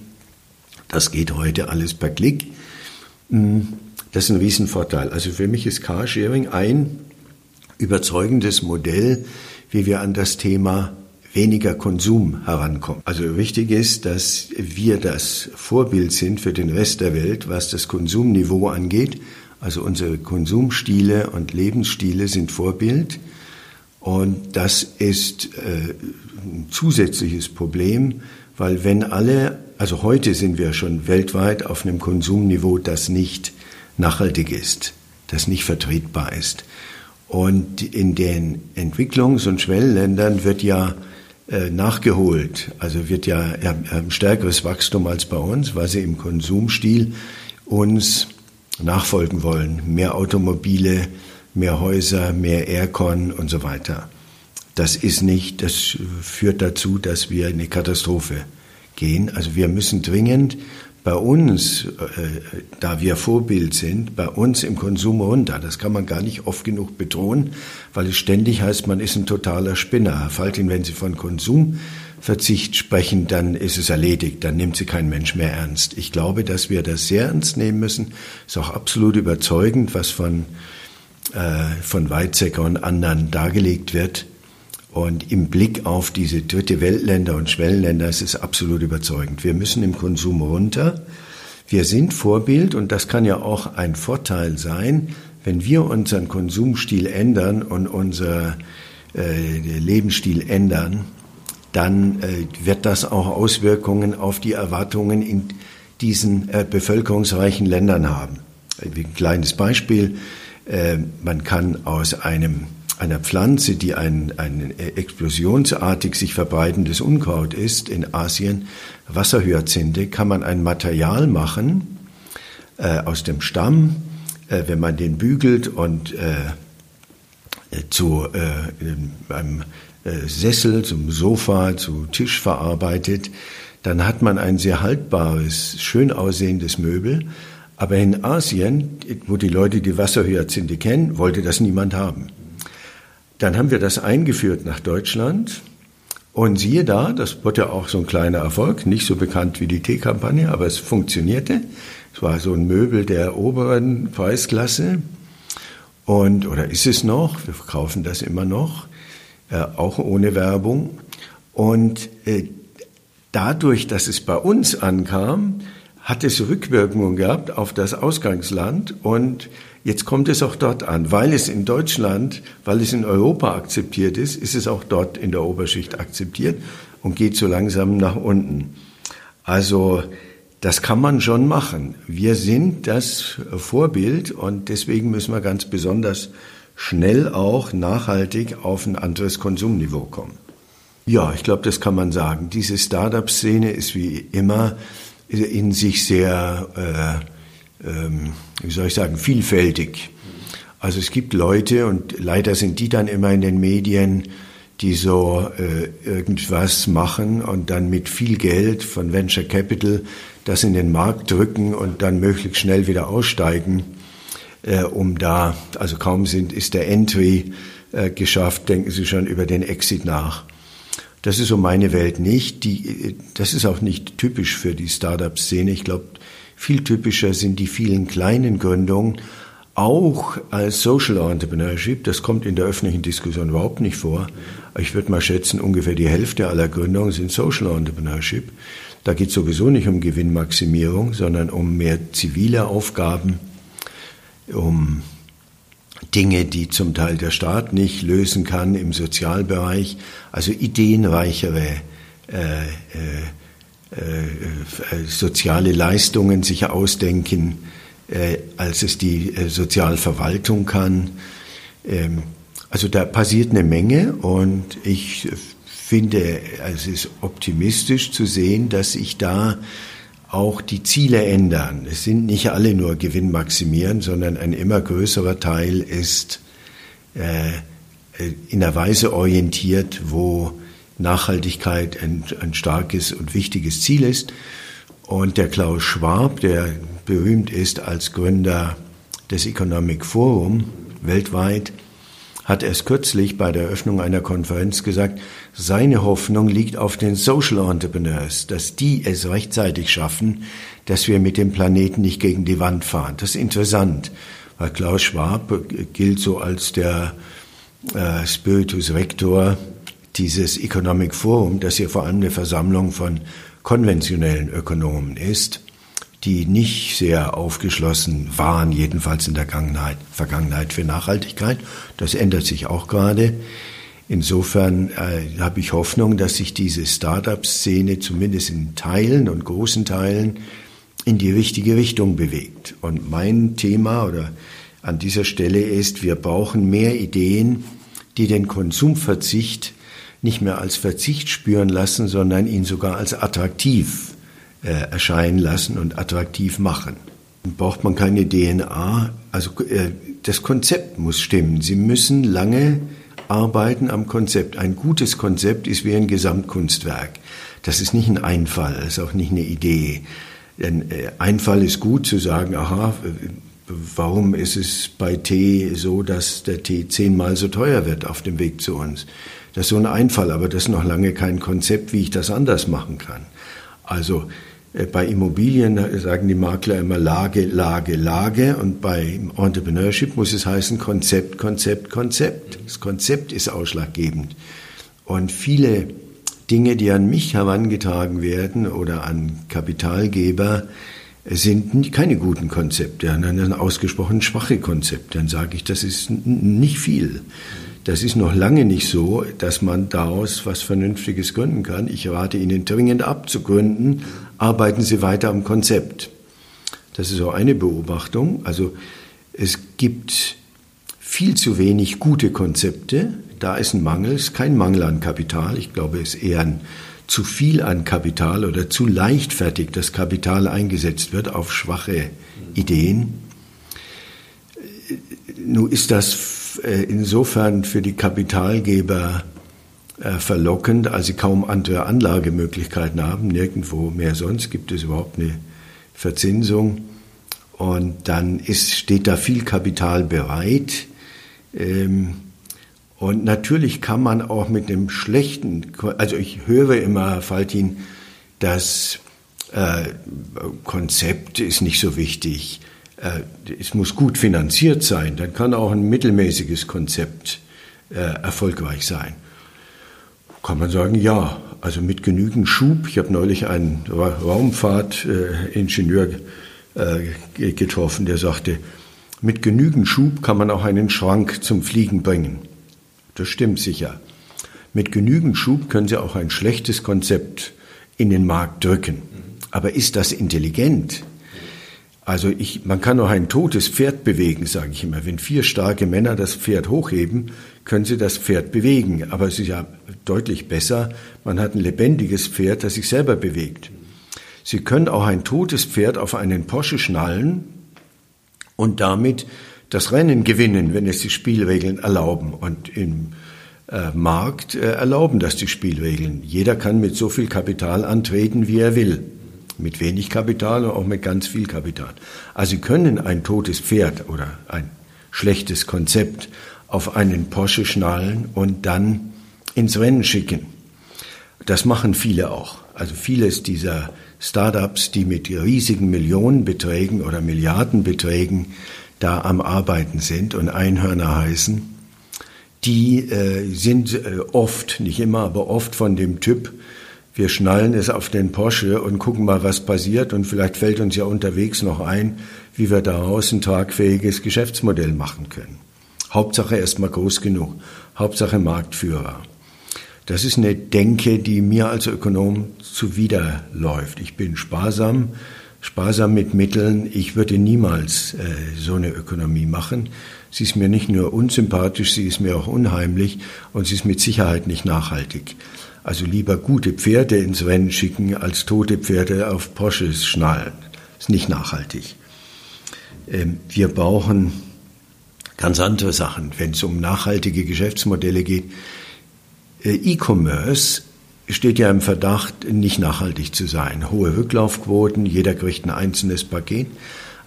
Das geht heute alles per Klick. Hm, das ist ein Riesenvorteil. Also für mich ist Carsharing ein überzeugendes Modell, wie wir an das Thema weniger Konsum herankommt. Also wichtig ist, dass wir das Vorbild sind für den Rest der Welt, was das Konsumniveau angeht. Also unsere Konsumstile und Lebensstile sind Vorbild. Und das ist äh, ein zusätzliches Problem, weil wenn alle, also heute sind wir schon weltweit auf einem Konsumniveau, das nicht nachhaltig ist, das nicht vertretbar ist. Und in den Entwicklungs- und Schwellenländern wird ja nachgeholt. Also wird ja ein stärkeres Wachstum als bei uns, weil sie im Konsumstil uns nachfolgen wollen. Mehr Automobile, mehr Häuser, mehr Aircon und so weiter. Das ist nicht, das führt dazu, dass wir in eine Katastrophe gehen. Also wir müssen dringend bei uns, äh, da wir Vorbild sind, bei uns im Konsum runter. Das kann man gar nicht oft genug betonen, weil es ständig heißt, man ist ein totaler Spinner. Herr Faltin, wenn Sie von Konsumverzicht sprechen, dann ist es erledigt, dann nimmt Sie kein Mensch mehr ernst. Ich glaube, dass wir das sehr ernst nehmen müssen. Ist auch absolut überzeugend, was von, äh, von Weizsäcker und anderen dargelegt wird. Und im Blick auf diese dritte Weltländer und Schwellenländer ist es absolut überzeugend. Wir müssen im Konsum runter. Wir sind Vorbild und das kann ja auch ein Vorteil sein, wenn wir unseren Konsumstil ändern und unser äh, Lebensstil ändern, dann äh, wird das auch Auswirkungen auf die Erwartungen in diesen äh, bevölkerungsreichen Ländern haben. Ein kleines Beispiel. Äh, man kann aus einem einer Pflanze, die ein, ein explosionsartig sich verbreitendes Unkraut ist in Asien, Wasserhyazinthe, kann man ein Material machen äh, aus dem Stamm, äh, wenn man den bügelt und äh, zu äh, einem äh, Sessel, zum Sofa, zu Tisch verarbeitet, dann hat man ein sehr haltbares, schön aussehendes Möbel. Aber in Asien, wo die Leute die Wasserhyazinthe kennen, wollte das niemand haben. Dann haben wir das eingeführt nach Deutschland. Und siehe da, das wurde auch so ein kleiner Erfolg, nicht so bekannt wie die Teekampagne, aber es funktionierte. Es war so ein Möbel der oberen Preisklasse. Und, oder ist es noch? Wir verkaufen das immer noch, äh, auch ohne Werbung. Und äh, dadurch, dass es bei uns ankam, hat es Rückwirkungen gehabt auf das Ausgangsland und Jetzt kommt es auch dort an. Weil es in Deutschland, weil es in Europa akzeptiert ist, ist es auch dort in der Oberschicht akzeptiert und geht so langsam nach unten. Also das kann man schon machen. Wir sind das Vorbild und deswegen müssen wir ganz besonders schnell auch nachhaltig auf ein anderes Konsumniveau kommen. Ja, ich glaube, das kann man sagen. Diese Startup-Szene ist wie immer in sich sehr äh, ähm, wie soll ich sagen, vielfältig. Also es gibt Leute, und leider sind die dann immer in den Medien, die so äh, irgendwas machen und dann mit viel Geld von Venture Capital das in den Markt drücken und dann möglichst schnell wieder aussteigen, äh, um da, also kaum sind, ist der Entry äh, geschafft, denken sie schon über den Exit nach. Das ist so meine Welt nicht. Die, das ist auch nicht typisch für die Startup-Szene. Ich glaube, viel typischer sind die vielen kleinen Gründungen, auch als Social Entrepreneurship. Das kommt in der öffentlichen Diskussion überhaupt nicht vor. Ich würde mal schätzen, ungefähr die Hälfte aller Gründungen sind Social Entrepreneurship. Da geht es sowieso nicht um Gewinnmaximierung, sondern um mehr zivile Aufgaben, um Dinge, die zum Teil der Staat nicht lösen kann im Sozialbereich, also ideenreichere äh, äh, äh, äh, soziale Leistungen sich ausdenken, äh, als es die Sozialverwaltung kann. Ähm, also da passiert eine Menge und ich finde, es ist optimistisch zu sehen, dass sich da auch die Ziele ändern. Es sind nicht alle nur Gewinn maximieren, sondern ein immer größerer Teil ist in einer Weise orientiert, wo Nachhaltigkeit ein, ein starkes und wichtiges Ziel ist. Und der Klaus Schwab, der berühmt ist als Gründer des Economic Forum weltweit, hat erst kürzlich bei der Eröffnung einer Konferenz gesagt, seine Hoffnung liegt auf den Social Entrepreneurs, dass die es rechtzeitig schaffen, dass wir mit dem Planeten nicht gegen die Wand fahren. Das ist interessant, weil Klaus Schwab gilt so als der äh, Spiritus Rector dieses Economic Forum, das hier vor allem eine Versammlung von konventionellen Ökonomen ist, die nicht sehr aufgeschlossen waren, jedenfalls in der Vergangenheit, für Nachhaltigkeit. Das ändert sich auch gerade. Insofern äh, habe ich Hoffnung, dass sich diese Start-up-Szene zumindest in Teilen und großen Teilen in die richtige Richtung bewegt. Und mein Thema oder an dieser Stelle ist, wir brauchen mehr Ideen, die den Konsumverzicht nicht mehr als Verzicht spüren lassen, sondern ihn sogar als attraktiv äh, erscheinen lassen und attraktiv machen. Dann braucht man keine DNA, also äh, das Konzept muss stimmen. Sie müssen lange arbeiten am Konzept. Ein gutes Konzept ist wie ein Gesamtkunstwerk. Das ist nicht ein Einfall, das ist auch nicht eine Idee. Ein äh, Einfall ist gut zu sagen, aha, warum ist es bei Tee so, dass der Tee zehnmal so teuer wird auf dem Weg zu uns? Das ist so ein Einfall, aber das ist noch lange kein Konzept, wie ich das anders machen kann. Also bei Immobilien sagen die Makler immer Lage, Lage, Lage und bei Entrepreneurship muss es heißen Konzept, Konzept, Konzept. Das Konzept ist ausschlaggebend. Und viele Dinge, die an mich herangetragen werden oder an Kapitalgeber, sind keine guten Konzepte, sondern ausgesprochen schwache Konzepte. Dann sage ich, das ist nicht viel. Das ist noch lange nicht so, dass man daraus was Vernünftiges gründen kann. Ich rate Ihnen dringend abzugründen. Arbeiten Sie weiter am Konzept. Das ist auch eine Beobachtung. Also es gibt viel zu wenig gute Konzepte. Da ist ein Mangel, es ist kein Mangel an Kapital. Ich glaube, es ist eher ein zu viel an Kapital oder zu leichtfertig das Kapital eingesetzt wird auf schwache Ideen. Nun ist das äh, insofern für die Kapitalgeber äh, verlockend, als sie kaum andere Anlagemöglichkeiten haben. Nirgendwo mehr sonst gibt es überhaupt eine Verzinsung. Und dann ist, steht da viel Kapital bereit. Ähm, und natürlich kann man auch mit dem schlechten, also ich höre immer, Herr Faltin, das äh, Konzept ist nicht so wichtig. Äh, es muss gut finanziert sein. Dann kann auch ein mittelmäßiges Konzept äh, erfolgreich sein. Kann man sagen, ja, also mit genügend Schub. Ich habe neulich einen Raumfahrtingenieur äh, getroffen, der sagte, mit genügend Schub kann man auch einen Schrank zum Fliegen bringen. Das stimmt sicher. Mit genügend Schub können Sie auch ein schlechtes Konzept in den Markt drücken. Aber ist das intelligent? Also ich, man kann auch ein totes Pferd bewegen, sage ich immer. Wenn vier starke Männer das Pferd hochheben, können sie das Pferd bewegen. Aber es ist ja deutlich besser, man hat ein lebendiges Pferd, das sich selber bewegt. Sie können auch ein totes Pferd auf einen Porsche schnallen und damit das Rennen gewinnen, wenn es die Spielregeln erlauben. Und im äh, Markt äh, erlauben das die Spielregeln. Jeder kann mit so viel Kapital antreten, wie er will. Mit wenig Kapital und auch mit ganz viel Kapital. Also Sie können ein totes Pferd oder ein schlechtes Konzept auf einen Porsche schnallen und dann ins Rennen schicken. Das machen viele auch. Also vieles dieser Startups, die mit riesigen Millionenbeträgen oder Milliardenbeträgen da am Arbeiten sind und Einhörner heißen, die äh, sind äh, oft, nicht immer, aber oft von dem Typ, wir schnallen es auf den Porsche und gucken mal, was passiert und vielleicht fällt uns ja unterwegs noch ein, wie wir daraus ein tragfähiges Geschäftsmodell machen können. Hauptsache erstmal groß genug, Hauptsache Marktführer. Das ist eine Denke, die mir als Ökonom zuwiderläuft. Ich bin sparsam, sparsam mit Mitteln. Ich würde niemals äh, so eine Ökonomie machen. Sie ist mir nicht nur unsympathisch, sie ist mir auch unheimlich und sie ist mit Sicherheit nicht nachhaltig. Also lieber gute Pferde ins Rennen schicken, als tote Pferde auf Porsches schnallen. Ist nicht nachhaltig. Ähm, wir brauchen ganz andere Sachen, wenn es um nachhaltige Geschäftsmodelle geht. Äh, E-Commerce steht ja im Verdacht, nicht nachhaltig zu sein. Hohe Rücklaufquoten, jeder kriegt ein einzelnes Paket.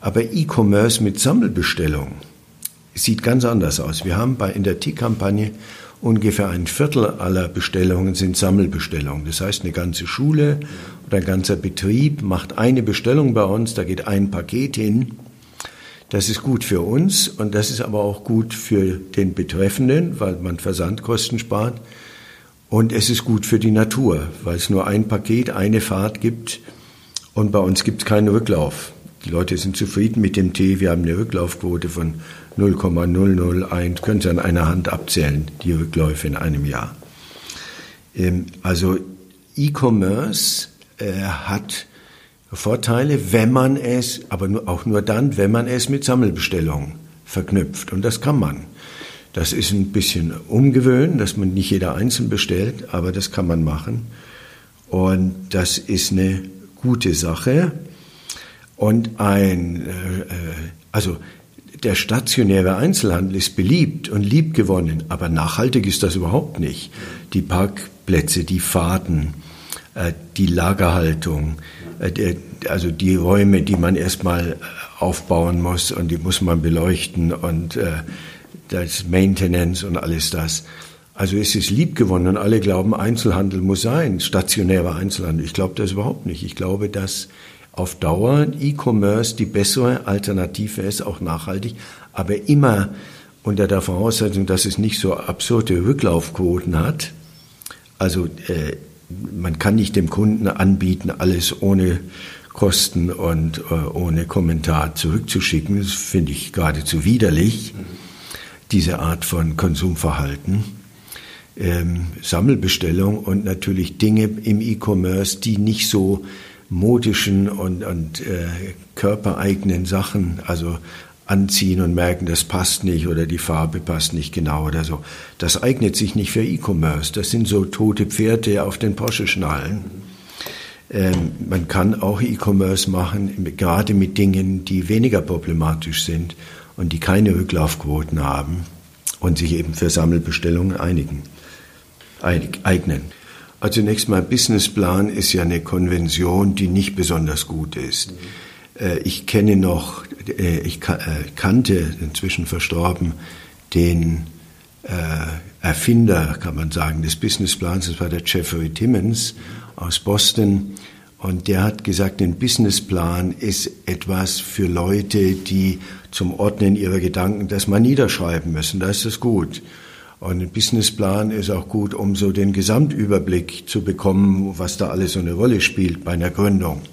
Aber E-Commerce mit Sammelbestellung sieht ganz anders aus. Wir haben bei, in der T-Kampagne ungefähr ein Viertel aller Bestellungen sind Sammelbestellungen. Das heißt, eine ganze Schule oder ein ganzer Betrieb macht eine Bestellung bei uns, da geht ein Paket hin. Das ist gut für uns und das ist aber auch gut für den Betreffenden, weil man Versandkosten spart. Und es ist gut für die Natur, weil es nur ein Paket, eine Fahrt gibt und bei uns gibt es keinen Rücklauf. Die Leute sind zufrieden mit dem Tee. Wir haben eine Rücklaufquote von 0,001, können Sie an einer Hand abzählen, die Rückläufe in einem Jahr. Ähm, also E-Commerce äh, hat Vorteile, wenn man es, aber auch nur dann, wenn man es mit Sammelbestellungen verknüpft. Und das kann man. Das ist ein bisschen ungewöhnt, dass man nicht jeder einzeln bestellt, aber das kann man machen. Und das ist eine gute Sache. Und ein, äh, also der stationäre Einzelhandel ist beliebt und liebgewonnen, aber nachhaltig ist das überhaupt nicht. Die Parkplätze, die Fahrten, äh, die Lagerhaltung, äh, also die Räume, die man erstmal aufbauen muss und die muss man beleuchten und äh, das Maintenance und alles das. Also es ist liebgewonnen und alle glauben, Einzelhandel muss sein, stationärer Einzelhandel. Ich glaube das überhaupt nicht. Ich glaube, dass auf Dauer E-Commerce die bessere Alternative ist, auch nachhaltig, aber immer unter der Voraussetzung, dass es nicht so absurde Rücklaufquoten hat. Also äh, man kann nicht dem Kunden anbieten, alles ohne Kosten und äh, ohne Kommentar zurückzuschicken. Das finde ich geradezu widerlich, diese Art von Konsumverhalten. Ähm, Sammelbestellung und natürlich Dinge im E-Commerce, die nicht so modischen und, und äh, körpereigenen Sachen, also anziehen und merken, das passt nicht oder die Farbe passt nicht genau oder so. Das eignet sich nicht für E-Commerce. Das sind so tote Pferde auf den Porsche-Schnallen. Ähm, man kann auch E-Commerce machen, gerade mit Dingen, die weniger problematisch sind und die keine Rücklaufquoten haben und sich eben für Sammelbestellungen einigen, eignen. Also zunächst mal Businessplan ist ja eine Konvention, die nicht besonders gut ist. Mhm. Ich kenne noch, äh, ich kannte inzwischen verstorben den Erfinder, kann man sagen, des Businessplans, das war der Jeffrey Timmons aus Boston. Und der hat gesagt, ein Businessplan ist etwas für Leute, die zum Ordnen ihrer Gedanken das mal niederschreiben müssen. Da ist es gut. Und ein Businessplan ist auch gut, um so den Gesamtüberblick zu bekommen, was da alles so eine Rolle spielt bei einer Gründung.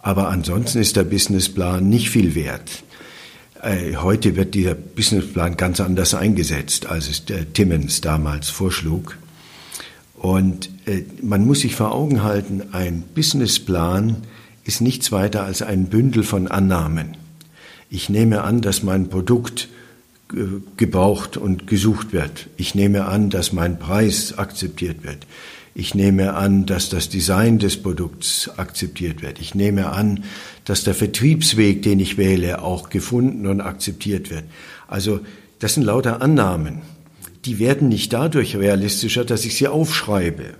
Aber ansonsten ist der Businessplan nicht viel wert. Äh, heute wird dieser Businessplan ganz anders eingesetzt, als es der Timmons damals vorschlug. Und äh, man muss sich vor Augen halten, ein Businessplan ist nichts weiter als ein Bündel von Annahmen. Ich nehme an, dass mein Produkt gebraucht und gesucht wird. Ich nehme an, dass mein Preis akzeptiert wird. Ich nehme an, dass das Design des Produkts akzeptiert wird. Ich nehme an, dass der Vertriebsweg, den ich wähle, auch gefunden und akzeptiert wird. Also das sind lauter Annahmen. Die werden nicht dadurch realistischer, dass ich sie aufschreibe.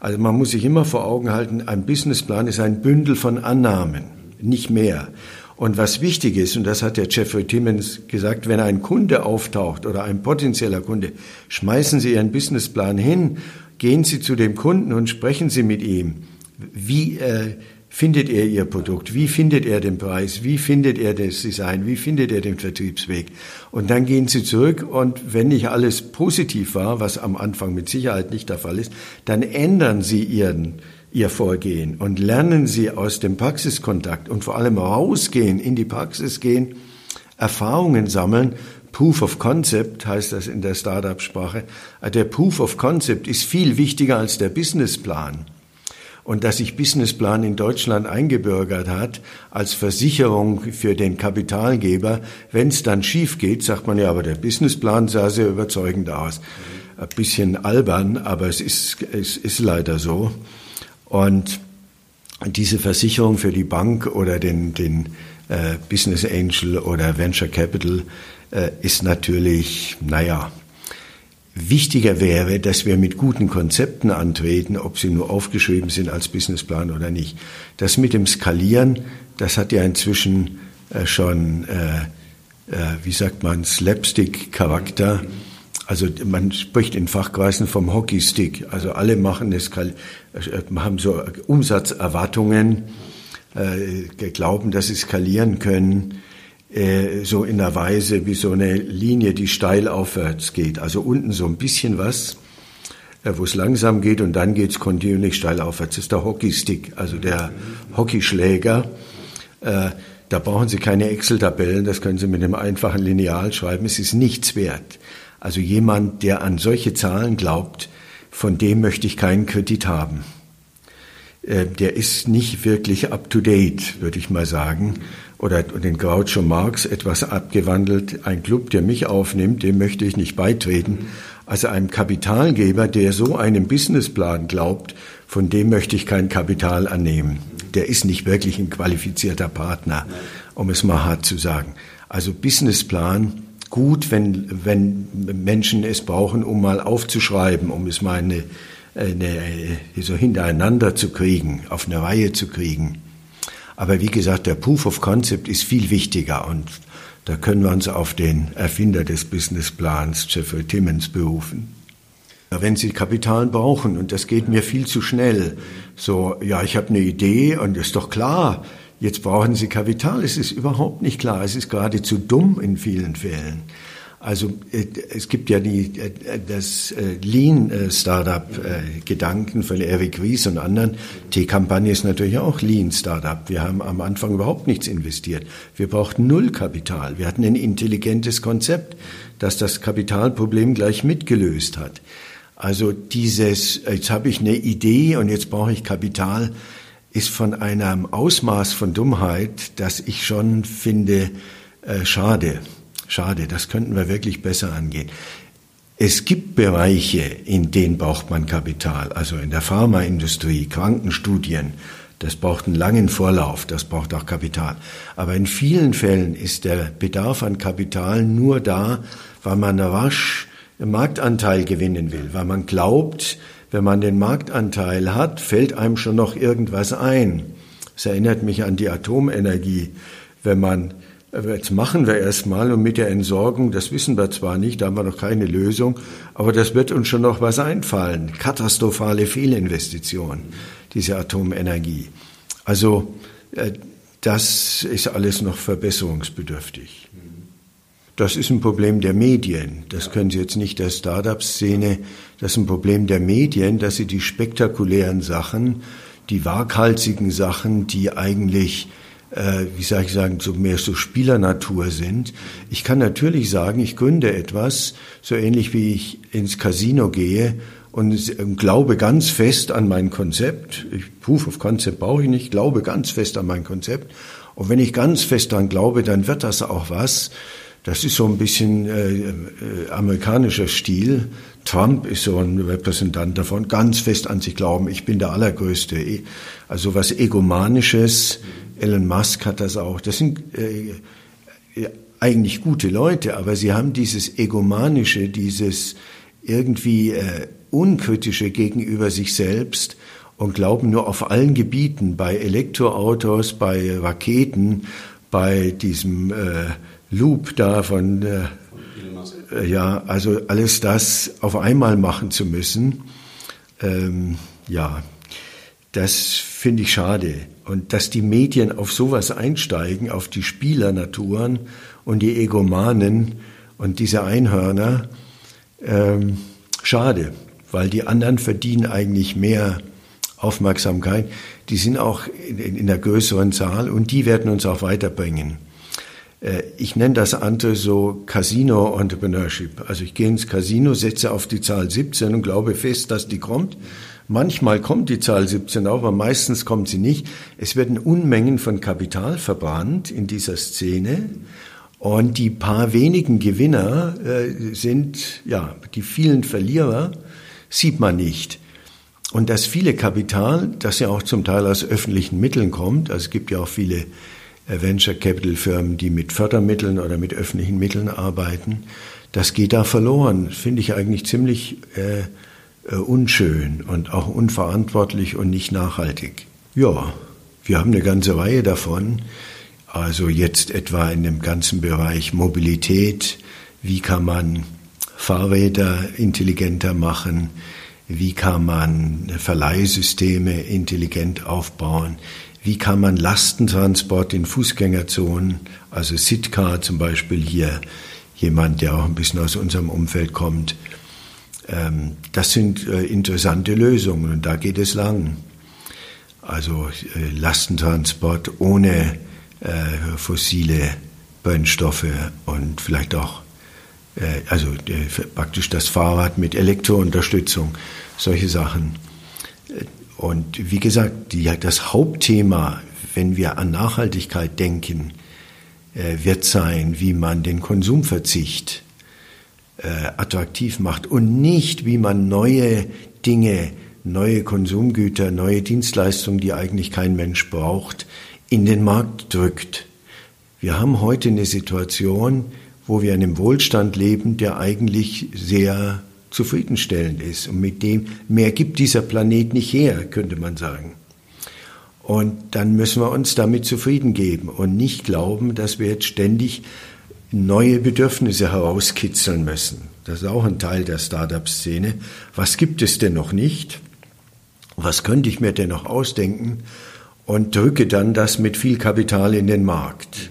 Also man muss sich immer vor Augen halten, ein Businessplan ist ein Bündel von Annahmen, nicht mehr. Und was wichtig ist, und das hat der Jeffrey Timmons gesagt, wenn ein Kunde auftaucht oder ein potenzieller Kunde, schmeißen Sie Ihren Businessplan hin, gehen Sie zu dem Kunden und sprechen Sie mit ihm. Wie äh, findet er Ihr Produkt? Wie findet er den Preis? Wie findet er das Design? Wie findet er den Vertriebsweg? Und dann gehen Sie zurück und wenn nicht alles positiv war, was am Anfang mit Sicherheit nicht der Fall ist, dann ändern Sie Ihren ihr Vorgehen und lernen Sie aus dem Praxiskontakt und vor allem rausgehen, in die Praxis gehen, Erfahrungen sammeln. Proof of Concept heißt das in der Startup-Sprache. Der Proof of Concept ist viel wichtiger als der Businessplan. Und dass sich Businessplan in Deutschland eingebürgert hat als Versicherung für den Kapitalgeber, wenn es dann schief geht, sagt man ja, aber der Businessplan sah sehr überzeugend aus. Ein bisschen albern, aber es ist, es ist leider so. Und diese Versicherung für die Bank oder den, den äh, Business Angel oder Venture Capital äh, ist natürlich, naja, wichtiger wäre, dass wir mit guten Konzepten antreten, ob sie nur aufgeschrieben sind als Businessplan oder nicht. Das mit dem Skalieren, das hat ja inzwischen äh, schon, äh, äh, wie sagt man, Slapstick-Charakter. Also man spricht in Fachkreisen vom Hockeystick. Also alle machen es, äh, haben so Umsatzerwartungen, äh, glauben, dass sie skalieren können, äh, so in der Weise wie so eine Linie, die steil aufwärts geht. Also unten so ein bisschen was, äh, wo es langsam geht und dann geht es kontinuierlich steil aufwärts. Das ist der Hockeystick, also der Hockeyschläger. Äh, da brauchen Sie keine Excel-Tabellen, das können Sie mit einem einfachen Lineal schreiben. Es ist nichts wert. Also jemand, der an solche Zahlen glaubt, von dem möchte ich keinen Kredit haben. Äh, der ist nicht wirklich up-to-date, würde ich mal sagen. oder den Groucho Marx etwas abgewandelt, ein Club, der mich aufnimmt, dem möchte ich nicht beitreten. Also einem Kapitalgeber, der so einem Businessplan glaubt, von dem möchte ich kein Kapital annehmen. Der ist nicht wirklich ein qualifizierter Partner, um es mal hart zu sagen. Also Businessplan, gut, wenn, wenn Menschen es brauchen, um mal aufzuschreiben, um es mal eine, eine, so hintereinander zu kriegen, auf eine Reihe zu kriegen. Aber wie gesagt, der Proof of Concept ist viel wichtiger und da können wir uns auf den Erfinder des Businessplans, Jeffrey Timmons, berufen. Wenn Sie Kapital brauchen und das geht mir viel zu schnell, so, ja, ich habe eine Idee und ist doch klar, jetzt brauchen Sie Kapital. Es ist überhaupt nicht klar, es ist geradezu dumm in vielen Fällen. Also äh, es gibt ja die, äh, das äh, Lean-Startup-Gedanken von Eric Ries und anderen. T-Kampagne ist natürlich auch Lean-Startup. Wir haben am Anfang überhaupt nichts investiert. Wir brauchten null Kapital. Wir hatten ein intelligentes Konzept, das das Kapitalproblem gleich mitgelöst hat. Also dieses, jetzt habe ich eine Idee und jetzt brauche ich Kapital, ist von einem Ausmaß von Dummheit, dass ich schon finde, äh, schade. Schade, das könnten wir wirklich besser angehen. Es gibt Bereiche, in denen braucht man Kapital, also in der Pharmaindustrie, Krankenstudien, das braucht einen langen Vorlauf, das braucht auch Kapital. Aber in vielen Fällen ist der Bedarf an Kapital nur da, weil man rasch einen Marktanteil gewinnen will, weil man glaubt, wenn man den Marktanteil hat, fällt einem schon noch irgendwas ein. Es erinnert mich an die Atomenergie. Wenn man Jetzt machen wir erstmal und mit der Entsorgung, das wissen wir zwar nicht, da haben wir noch keine Lösung, aber das wird uns schon noch was einfallen. Katastrophale Fehlinvestition, diese Atomenergie. Also äh, das ist alles noch verbesserungsbedürftig. Das ist ein Problem der Medien. Das können Sie jetzt nicht der Startup-Szene. Das ist ein Problem der Medien, dass sie die spektakulären Sachen, die waghalsigen Sachen, die eigentlich äh, wie soll ich sagen, so mehr so Spielernatur sind. Ich kann natürlich sagen, ich gründe etwas, so ähnlich wie ich ins Casino gehe und glaube ganz fest an mein Konzept. Ich, Proof of Concept brauche ich nicht, glaube ganz fest an mein Konzept. Und wenn ich ganz fest daran glaube, dann wird das auch was. Das ist so ein bisschen äh, äh, amerikanischer Stil. Trump ist so ein Repräsentant davon, ganz fest an sich glauben, ich bin der Allergrößte. Also was Egomanisches, Elon Musk hat das auch. Das sind äh, eigentlich gute Leute, aber sie haben dieses Egomanische, dieses irgendwie äh, Unkritische gegenüber sich selbst und glauben nur auf allen Gebieten, bei Elektroautos, bei Raketen, bei diesem äh, Loop da von, äh, ja, also alles das auf einmal machen zu müssen, ähm, ja, das finde ich schade. Und dass die Medien auf sowas einsteigen, auf die Spielernaturen und die Egomanen und diese Einhörner, ähm, schade, weil die anderen verdienen eigentlich mehr Aufmerksamkeit. Die sind auch in, in der größeren Zahl und die werden uns auch weiterbringen. Äh, ich nenne das andere so Casino Entrepreneurship. Also ich gehe ins Casino, setze auf die Zahl 17 und glaube fest, dass die kommt. Manchmal kommt die Zahl 17 auch, aber meistens kommt sie nicht. Es werden Unmengen von Kapital verbrannt in dieser Szene. Und die paar wenigen Gewinner äh, sind, ja, die vielen Verlierer sieht man nicht. Und das viele Kapital, das ja auch zum Teil aus öffentlichen Mitteln kommt, also es gibt ja auch viele Venture Capital Firmen, die mit Fördermitteln oder mit öffentlichen Mitteln arbeiten, das geht da verloren. Finde ich eigentlich ziemlich äh, äh, unschön und auch unverantwortlich und nicht nachhaltig. Ja, wir haben eine ganze Reihe davon. Also jetzt etwa in dem ganzen Bereich Mobilität. Wie kann man Fahrräder intelligenter machen? Wie kann man Verleihsysteme intelligent aufbauen? Wie kann man Lastentransport in Fußgängerzonen, also Sitka zum Beispiel hier, jemand, der auch ein bisschen aus unserem Umfeld kommt, ähm, das sind äh, interessante Lösungen und da geht es lang. Also äh, Lastentransport ohne äh, fossile Brennstoffe und vielleicht auch also praktisch das Fahrrad mit Elektrounterstützung, solche Sachen. Und wie gesagt, die, das Hauptthema, wenn wir an Nachhaltigkeit denken, äh, wird sein, wie man den Konsumverzicht äh, attraktiv macht und nicht, wie man neue Dinge, neue Konsumgüter, neue Dienstleistungen, die eigentlich kein Mensch braucht, in den Markt drückt. Wir haben heute eine Situation, wo wir in einem Wohlstand leben, der eigentlich sehr zufriedenstellend ist und mit dem mehr gibt dieser Planet nicht her, könnte man sagen. Und dann müssen wir uns damit zufrieden geben und nicht glauben, dass wir jetzt ständig neue Bedürfnisse herauskitzeln müssen. Das ist auch ein Teil der Startup-Szene. Was gibt es denn noch nicht? Was könnte ich mir denn noch ausdenken? Und drücke dann das mit viel Kapital in den Markt.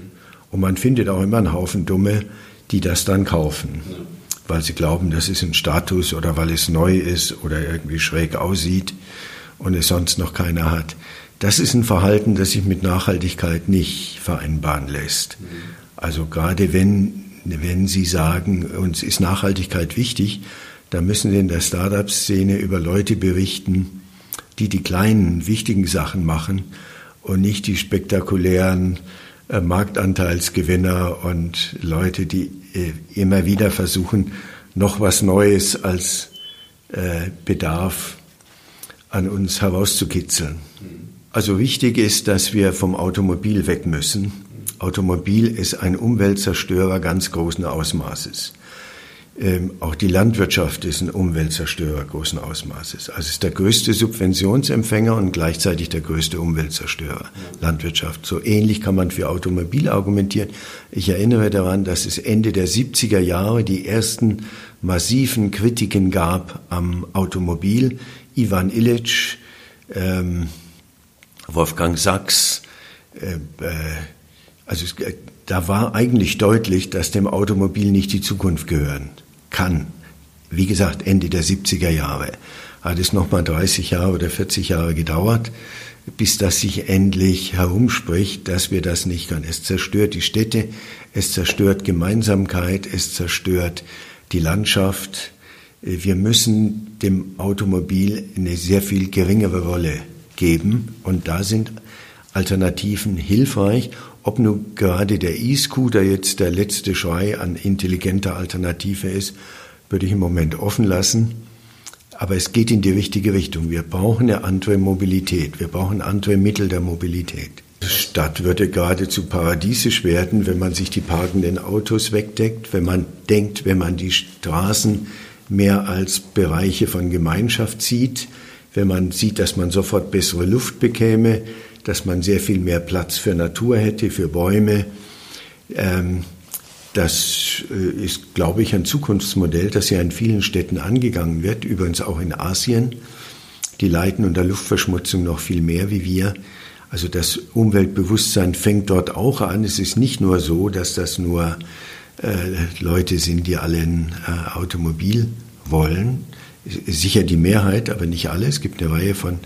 Und man findet auch immer einen Haufen Dumme, die das dann kaufen, weil sie glauben, das ist ein Status oder weil es neu ist oder irgendwie schräg aussieht und es sonst noch keiner hat. Das ist ein Verhalten, das sich mit Nachhaltigkeit nicht vereinbaren lässt. Also gerade wenn, wenn Sie sagen, uns ist Nachhaltigkeit wichtig, dann müssen Sie in der Startup-Szene über Leute berichten, die die kleinen, wichtigen Sachen machen und nicht die spektakulären äh, Marktanteilsgewinner und Leute, die äh, immer wieder versuchen, noch was Neues als äh, Bedarf an uns herauszukitzeln. Also wichtig ist, dass wir vom Automobil weg müssen. Automobil ist ein Umweltzerstörer ganz großen Ausmaßes. Ähm, auch die Landwirtschaft ist ein Umweltzerstörer großen Ausmaßes. Also ist der größte Subventionsempfänger und gleichzeitig der größte Umweltzerstörer. Landwirtschaft. So ähnlich kann man für Automobil argumentieren. Ich erinnere daran, dass es Ende der 70er Jahre die ersten massiven Kritiken gab am Automobil. Ivan Illich, ähm, Wolfgang Sachs, äh, äh, also es, äh, da war eigentlich deutlich, dass dem Automobil nicht die Zukunft gehören kann. Wie gesagt, Ende der 70er Jahre hat es nochmal 30 Jahre oder 40 Jahre gedauert, bis das sich endlich herumspricht, dass wir das nicht können. Es zerstört die Städte, es zerstört Gemeinsamkeit, es zerstört die Landschaft. Wir müssen dem Automobil eine sehr viel geringere Rolle geben und da sind Alternativen hilfreich ob nun gerade der E-Scooter jetzt der letzte Schrei an intelligenter Alternative ist, würde ich im Moment offen lassen. Aber es geht in die richtige Richtung. Wir brauchen eine andere Mobilität. Wir brauchen andere Mittel der Mobilität. Die Stadt würde geradezu paradiesisch werden, wenn man sich die parkenden Autos wegdeckt, wenn man denkt, wenn man die Straßen mehr als Bereiche von Gemeinschaft sieht, wenn man sieht, dass man sofort bessere Luft bekäme, dass man sehr viel mehr Platz für Natur hätte, für Bäume. Ähm, das äh, ist, glaube ich, ein Zukunftsmodell, das ja in vielen Städten angegangen wird, übrigens auch in Asien. Die leiden unter Luftverschmutzung noch viel mehr wie wir. Also das Umweltbewusstsein fängt dort auch an. Es ist nicht nur so, dass das nur äh, Leute sind, die alle ein äh, Automobil wollen. Sicher die Mehrheit, aber nicht alle. Es gibt eine Reihe von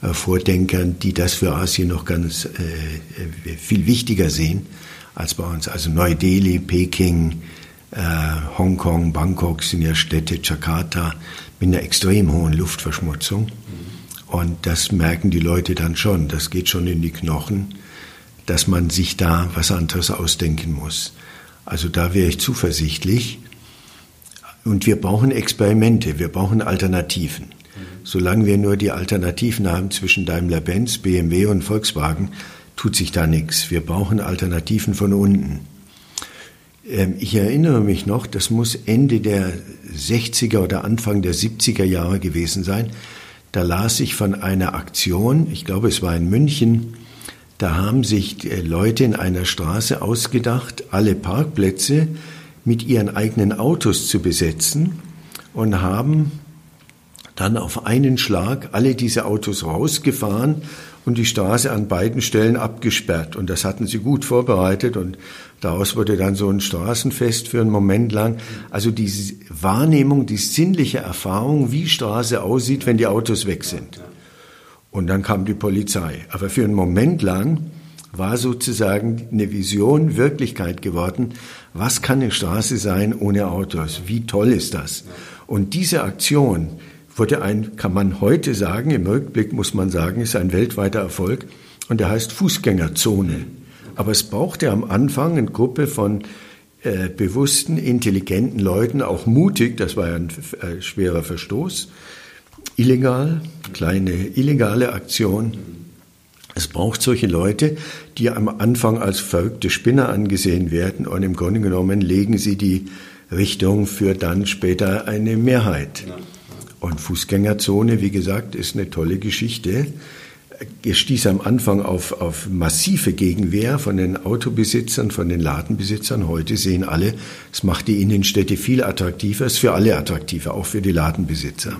Vordenkern, die das für Asien noch ganz äh, äh, viel wichtiger sehen als bei uns. Also Neu-Delhi, Peking, äh, Hongkong, Bangkok sind ja Städte, Jakarta mit einer extrem hohen Luftverschmutzung. Und das merken die Leute dann schon. Das geht schon in die Knochen, dass man sich da was anderes ausdenken muss. Also da wäre ich zuversichtlich. Und wir brauchen Experimente, wir brauchen Alternativen. Solange wir nur die Alternativen haben zwischen Daimler-Benz, BMW und Volkswagen, tut sich da nichts. Wir brauchen Alternativen von unten. Ähm, ich erinnere mich noch, das muss Ende der 60er oder Anfang der 70er Jahre gewesen sein. Da las ich von einer Aktion, ich glaube es war in München, da haben sich äh, Leute in einer Straße ausgedacht, alle Parkplätze mit ihren eigenen Autos zu besetzen und haben dann auf einen Schlag alle diese Autos rausgefahren und die Straße an beiden Stellen abgesperrt. Und das hatten sie gut vorbereitet und daraus wurde dann so ein Straßenfest für einen Moment lang. Also diese Wahrnehmung, die sinnliche Erfahrung, wie Straße aussieht, wenn die Autos weg sind. Und dann kam die Polizei. Aber für einen Moment lang war sozusagen eine Vision Wirklichkeit geworden. Was kann eine Straße sein ohne Autos? Wie toll ist das? Und diese Aktion, wurde ein, kann man heute sagen, im Rückblick muss man sagen, ist ein weltweiter Erfolg und der heißt Fußgängerzone. Aber es brauchte am Anfang eine Gruppe von äh, bewussten, intelligenten Leuten, auch mutig, das war ja ein äh, schwerer Verstoß, illegal, kleine illegale Aktion. Es braucht solche Leute, die am Anfang als verrückte Spinner angesehen werden und im Grunde genommen legen sie die Richtung für dann später eine Mehrheit. Und Fußgängerzone, wie gesagt, ist eine tolle Geschichte. Es stieß am Anfang auf, auf massive Gegenwehr von den Autobesitzern, von den Ladenbesitzern. Heute sehen alle, es macht die Innenstädte viel attraktiver, ist für alle attraktiver, auch für die Ladenbesitzer.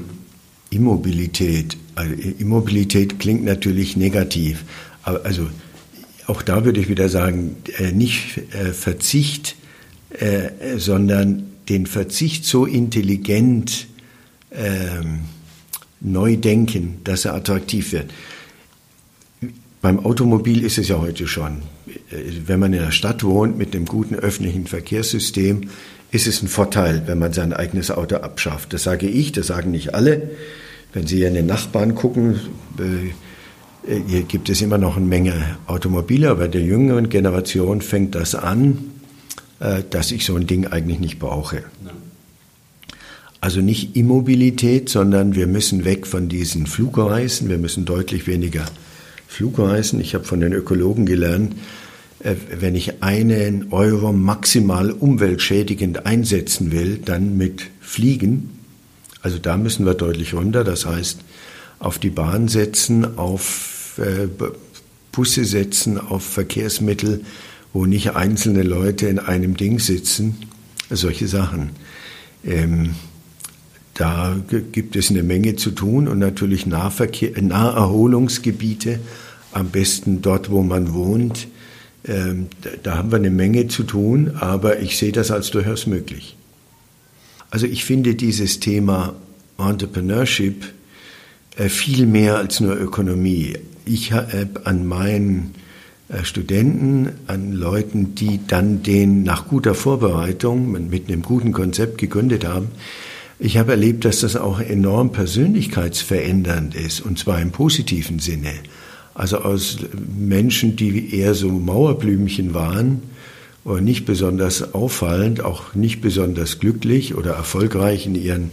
Immobilität. Also Immobilität klingt natürlich negativ, aber also auch da würde ich wieder sagen, äh, nicht äh, Verzicht, äh, sondern den Verzicht so intelligent ähm, neu denken, dass er attraktiv wird. Beim Automobil ist es ja heute schon. Wenn man in der Stadt wohnt mit einem guten öffentlichen Verkehrssystem, ist es ein Vorteil, wenn man sein eigenes Auto abschafft. Das sage ich, das sagen nicht alle. Wenn Sie in den Nachbarn gucken, äh, hier gibt es immer noch eine Menge Automobile, aber der jüngeren Generation fängt das an, äh, dass ich so ein Ding eigentlich nicht brauche. Also nicht Immobilität, sondern wir müssen weg von diesen Flugreisen, wir müssen deutlich weniger Flugreisen. Ich habe von den Ökologen gelernt, äh, wenn ich einen Euro maximal umweltschädigend einsetzen will, dann mit Fliegen. Also da müssen wir deutlich runter. Das heißt, auf die Bahn setzen, auf äh, Busse setzen, auf Verkehrsmittel, wo nicht einzelne Leute in einem Ding sitzen. Solche Sachen. Ähm, da gibt es eine Menge zu tun und natürlich Nahverkehr, Naherholungsgebiete, am besten dort, wo man wohnt ähm, da haben wir eine Menge zu tun, aber ich sehe das als durchaus möglich. Also ich finde dieses Thema Entrepreneurship äh, viel mehr als nur Ökonomie. Ich habe an meinen äh, Studenten, an Leuten, die dann den nach guter Vorbereitung mit einem guten Konzept gegründet haben, ich habe erlebt, dass das auch enorm persönlichkeitsverändernd ist, und zwar im positiven Sinne. Also aus Menschen, die eher so Mauerblümchen waren oder nicht besonders auffallend, auch nicht besonders glücklich oder erfolgreich in ihren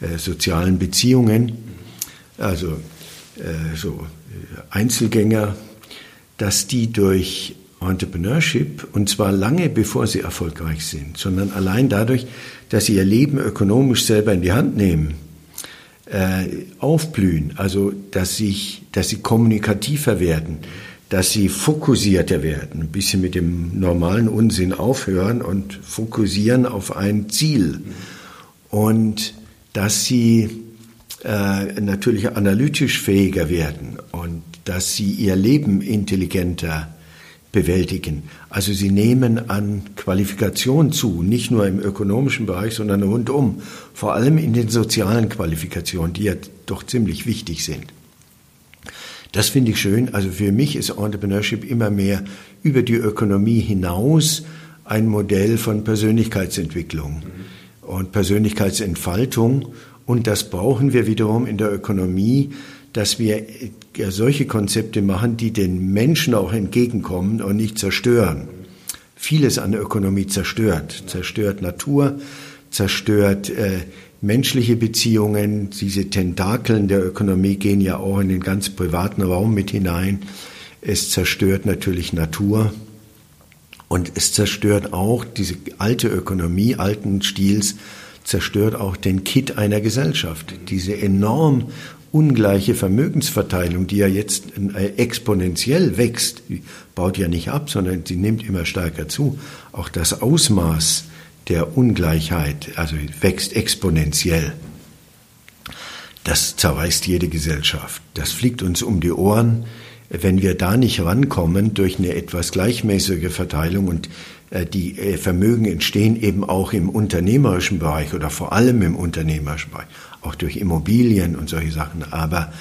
äh, sozialen Beziehungen, also äh, so äh, Einzelgänger, dass die durch Entrepreneurship, und zwar lange bevor sie erfolgreich sind, sondern allein dadurch, dass sie ihr Leben ökonomisch selber in die Hand nehmen, äh, aufblühen, also dass, sich, dass sie kommunikativer werden, dass sie fokussierter werden, ein bisschen mit dem normalen Unsinn aufhören und fokussieren auf ein Ziel. Und dass sie äh, natürlich analytisch fähiger werden und dass sie ihr Leben intelligenter bewältigen. Also sie nehmen an Qualifikation zu, nicht nur im ökonomischen Bereich, sondern rundum, vor allem in den sozialen Qualifikationen, die ja doch ziemlich wichtig sind. Das finde ich schön. Also für mich ist Entrepreneurship immer mehr über die Ökonomie hinaus ein Modell von Persönlichkeitsentwicklung und Persönlichkeitsentfaltung. Und das brauchen wir wiederum in der Ökonomie, dass wir solche Konzepte machen, die den Menschen auch entgegenkommen und nicht zerstören. Vieles an der Ökonomie zerstört, zerstört Natur, zerstört äh, menschliche Beziehungen. Diese Tentakeln der Ökonomie gehen ja auch in den ganz privaten Raum mit hinein. Es zerstört natürlich Natur. Und es zerstört auch diese alte Ökonomie, alten Stils, zerstört auch den Kit einer Gesellschaft. Diese enorm ungleiche Vermögensverteilung, die ja jetzt äh, exponentiell wächst, die baut ja nicht ab, sondern sie nimmt immer stärker zu. Auch das Ausmaß der Ungleichheit, also wächst exponentiell. Das zerreißt jede Gesellschaft. Das fliegt uns um die Ohren. Wenn wir da nicht rankommen durch eine etwas gleichmäßige Verteilung und äh, die äh, Vermögen entstehen eben auch im unternehmerischen Bereich oder vor allem im unternehmerischen Bereich, auch durch Immobilien und solche Sachen. Aber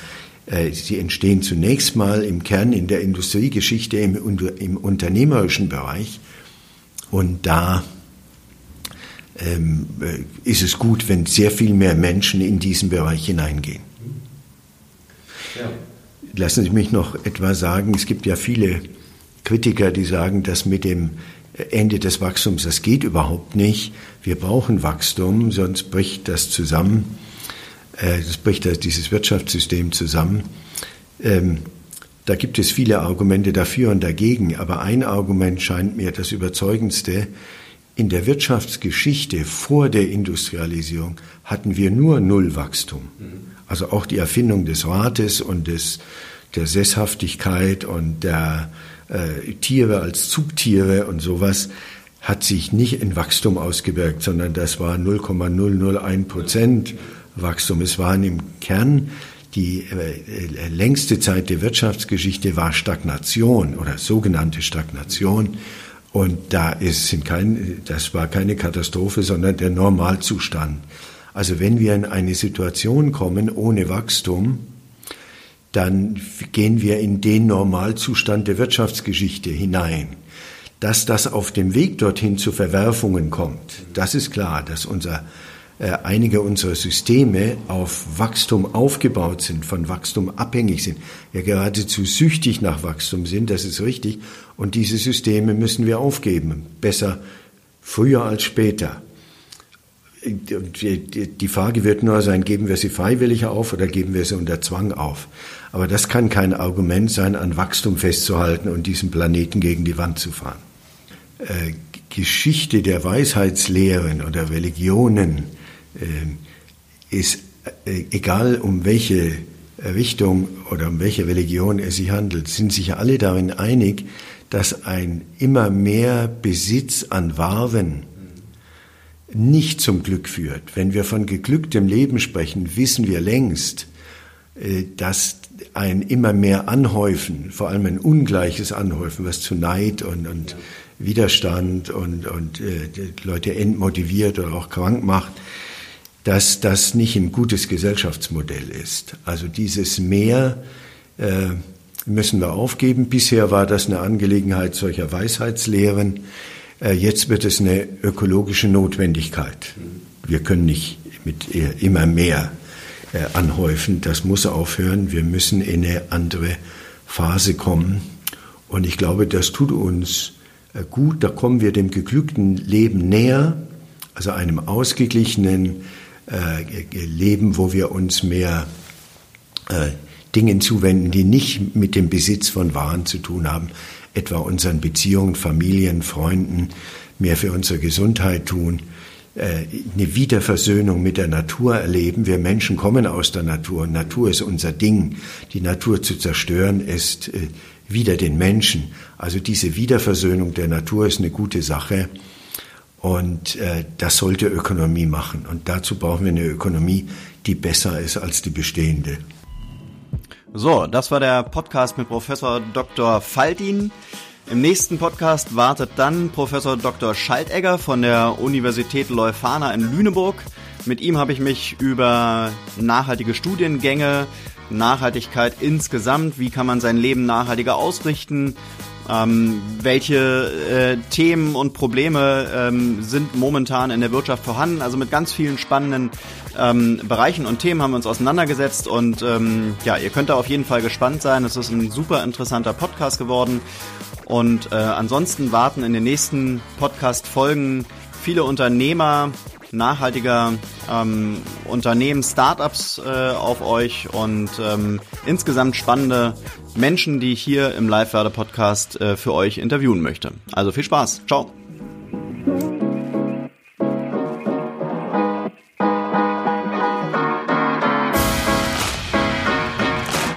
äh, sie entstehen zunächst mal im Kern in der Industriegeschichte im, im unternehmerischen Bereich. Und da ähm, ist es gut, wenn sehr viel mehr Menschen in diesen Bereich hineingehen. Ja. Lassen Sie mich noch etwa sagen, es gibt ja viele Kritiker, die sagen, dass mit dem Ende des Wachstums, das geht überhaupt nicht. Wir brauchen Wachstum, sonst bricht das zusammen. Äh, das bricht dieses Wirtschaftssystem zusammen. Ähm, da gibt es viele Argumente dafür und dagegen, aber ein Argument scheint mir das überzeugendste. In der Wirtschaftsgeschichte vor der Industrialisierung hatten wir nur Nullwachstum. Also auch die Erfindung des Rates und des, der Sesshaftigkeit und der äh, Tiere als Zugtiere und sowas hat sich nicht in Wachstum ausgewirkt, sondern das war 0,001 Prozent Wachstum. Es waren im Kern die äh, längste Zeit der Wirtschaftsgeschichte war Stagnation oder sogenannte Stagnation. Und da ist sind kein, das war keine Katastrophe, sondern der Normalzustand. Also wenn wir in eine Situation kommen ohne Wachstum, dann gehen wir in den Normalzustand der Wirtschaftsgeschichte hinein. Dass das auf dem Weg dorthin zu Verwerfungen kommt, das ist klar, dass unser äh, einige unserer Systeme auf Wachstum aufgebaut sind, von Wachstum abhängig sind, ja geradezu süchtig nach Wachstum sind, das ist richtig. Und diese Systeme müssen wir aufgeben. Besser früher als später. Die Frage wird nur sein, geben wir sie freiwillig auf oder geben wir sie unter Zwang auf? Aber das kann kein Argument sein, an Wachstum festzuhalten und diesen Planeten gegen die Wand zu fahren. Äh, Geschichte der Weisheitslehren oder Religionen äh, ist äh, egal um welche Richtung oder um welche Religion es sich handelt, sind sich alle darin einig, dass ein immer mehr Besitz an Waren nicht zum Glück führt. Wenn wir von geglücktem Leben sprechen, wissen wir längst, äh, dass ein immer mehr Anhäufen, vor allem ein ungleiches Anhäufen, was zu Neid und, und Widerstand und, und äh, Leute entmotiviert oder auch krank macht, dass das nicht ein gutes Gesellschaftsmodell ist. Also dieses Mehr äh, müssen wir aufgeben. Bisher war das eine Angelegenheit solcher Weisheitslehren. Äh, jetzt wird es eine ökologische Notwendigkeit. Wir können nicht mit immer mehr äh, anhäufen. Das muss aufhören. Wir müssen in eine andere Phase kommen. Und ich glaube, das tut uns äh, gut. Da kommen wir dem geglückten Leben näher, also einem ausgeglichenen, leben, wo wir uns mehr äh, Dingen zuwenden, die nicht mit dem Besitz von Waren zu tun haben, etwa unseren Beziehungen, Familien, Freunden, mehr für unsere Gesundheit tun, äh, eine Wiederversöhnung mit der Natur erleben. Wir Menschen kommen aus der Natur. Natur ist unser Ding. Die Natur zu zerstören ist äh, wieder den Menschen. Also diese Wiederversöhnung der Natur ist eine gute Sache. Und äh, das sollte Ökonomie machen. Und dazu brauchen wir eine Ökonomie, die besser ist als die bestehende. So, das war der Podcast mit Professor Dr. Faltin. Im nächsten Podcast wartet dann Professor Dr. Schaltegger von der Universität Leuphana in Lüneburg. Mit ihm habe ich mich über nachhaltige Studiengänge, Nachhaltigkeit insgesamt, wie kann man sein Leben nachhaltiger ausrichten, ähm, welche äh, Themen und Probleme ähm, sind momentan in der Wirtschaft vorhanden? Also mit ganz vielen spannenden ähm, Bereichen und Themen haben wir uns auseinandergesetzt und ähm, ja, ihr könnt da auf jeden Fall gespannt sein. Es ist ein super interessanter Podcast geworden und äh, ansonsten warten in den nächsten Podcast-Folgen viele Unternehmer, nachhaltiger ähm, Unternehmen, Startups äh, auf euch und ähm, insgesamt spannende Menschen, die ich hier im Live-Werde-Podcast äh, für euch interviewen möchte. Also viel Spaß. Ciao.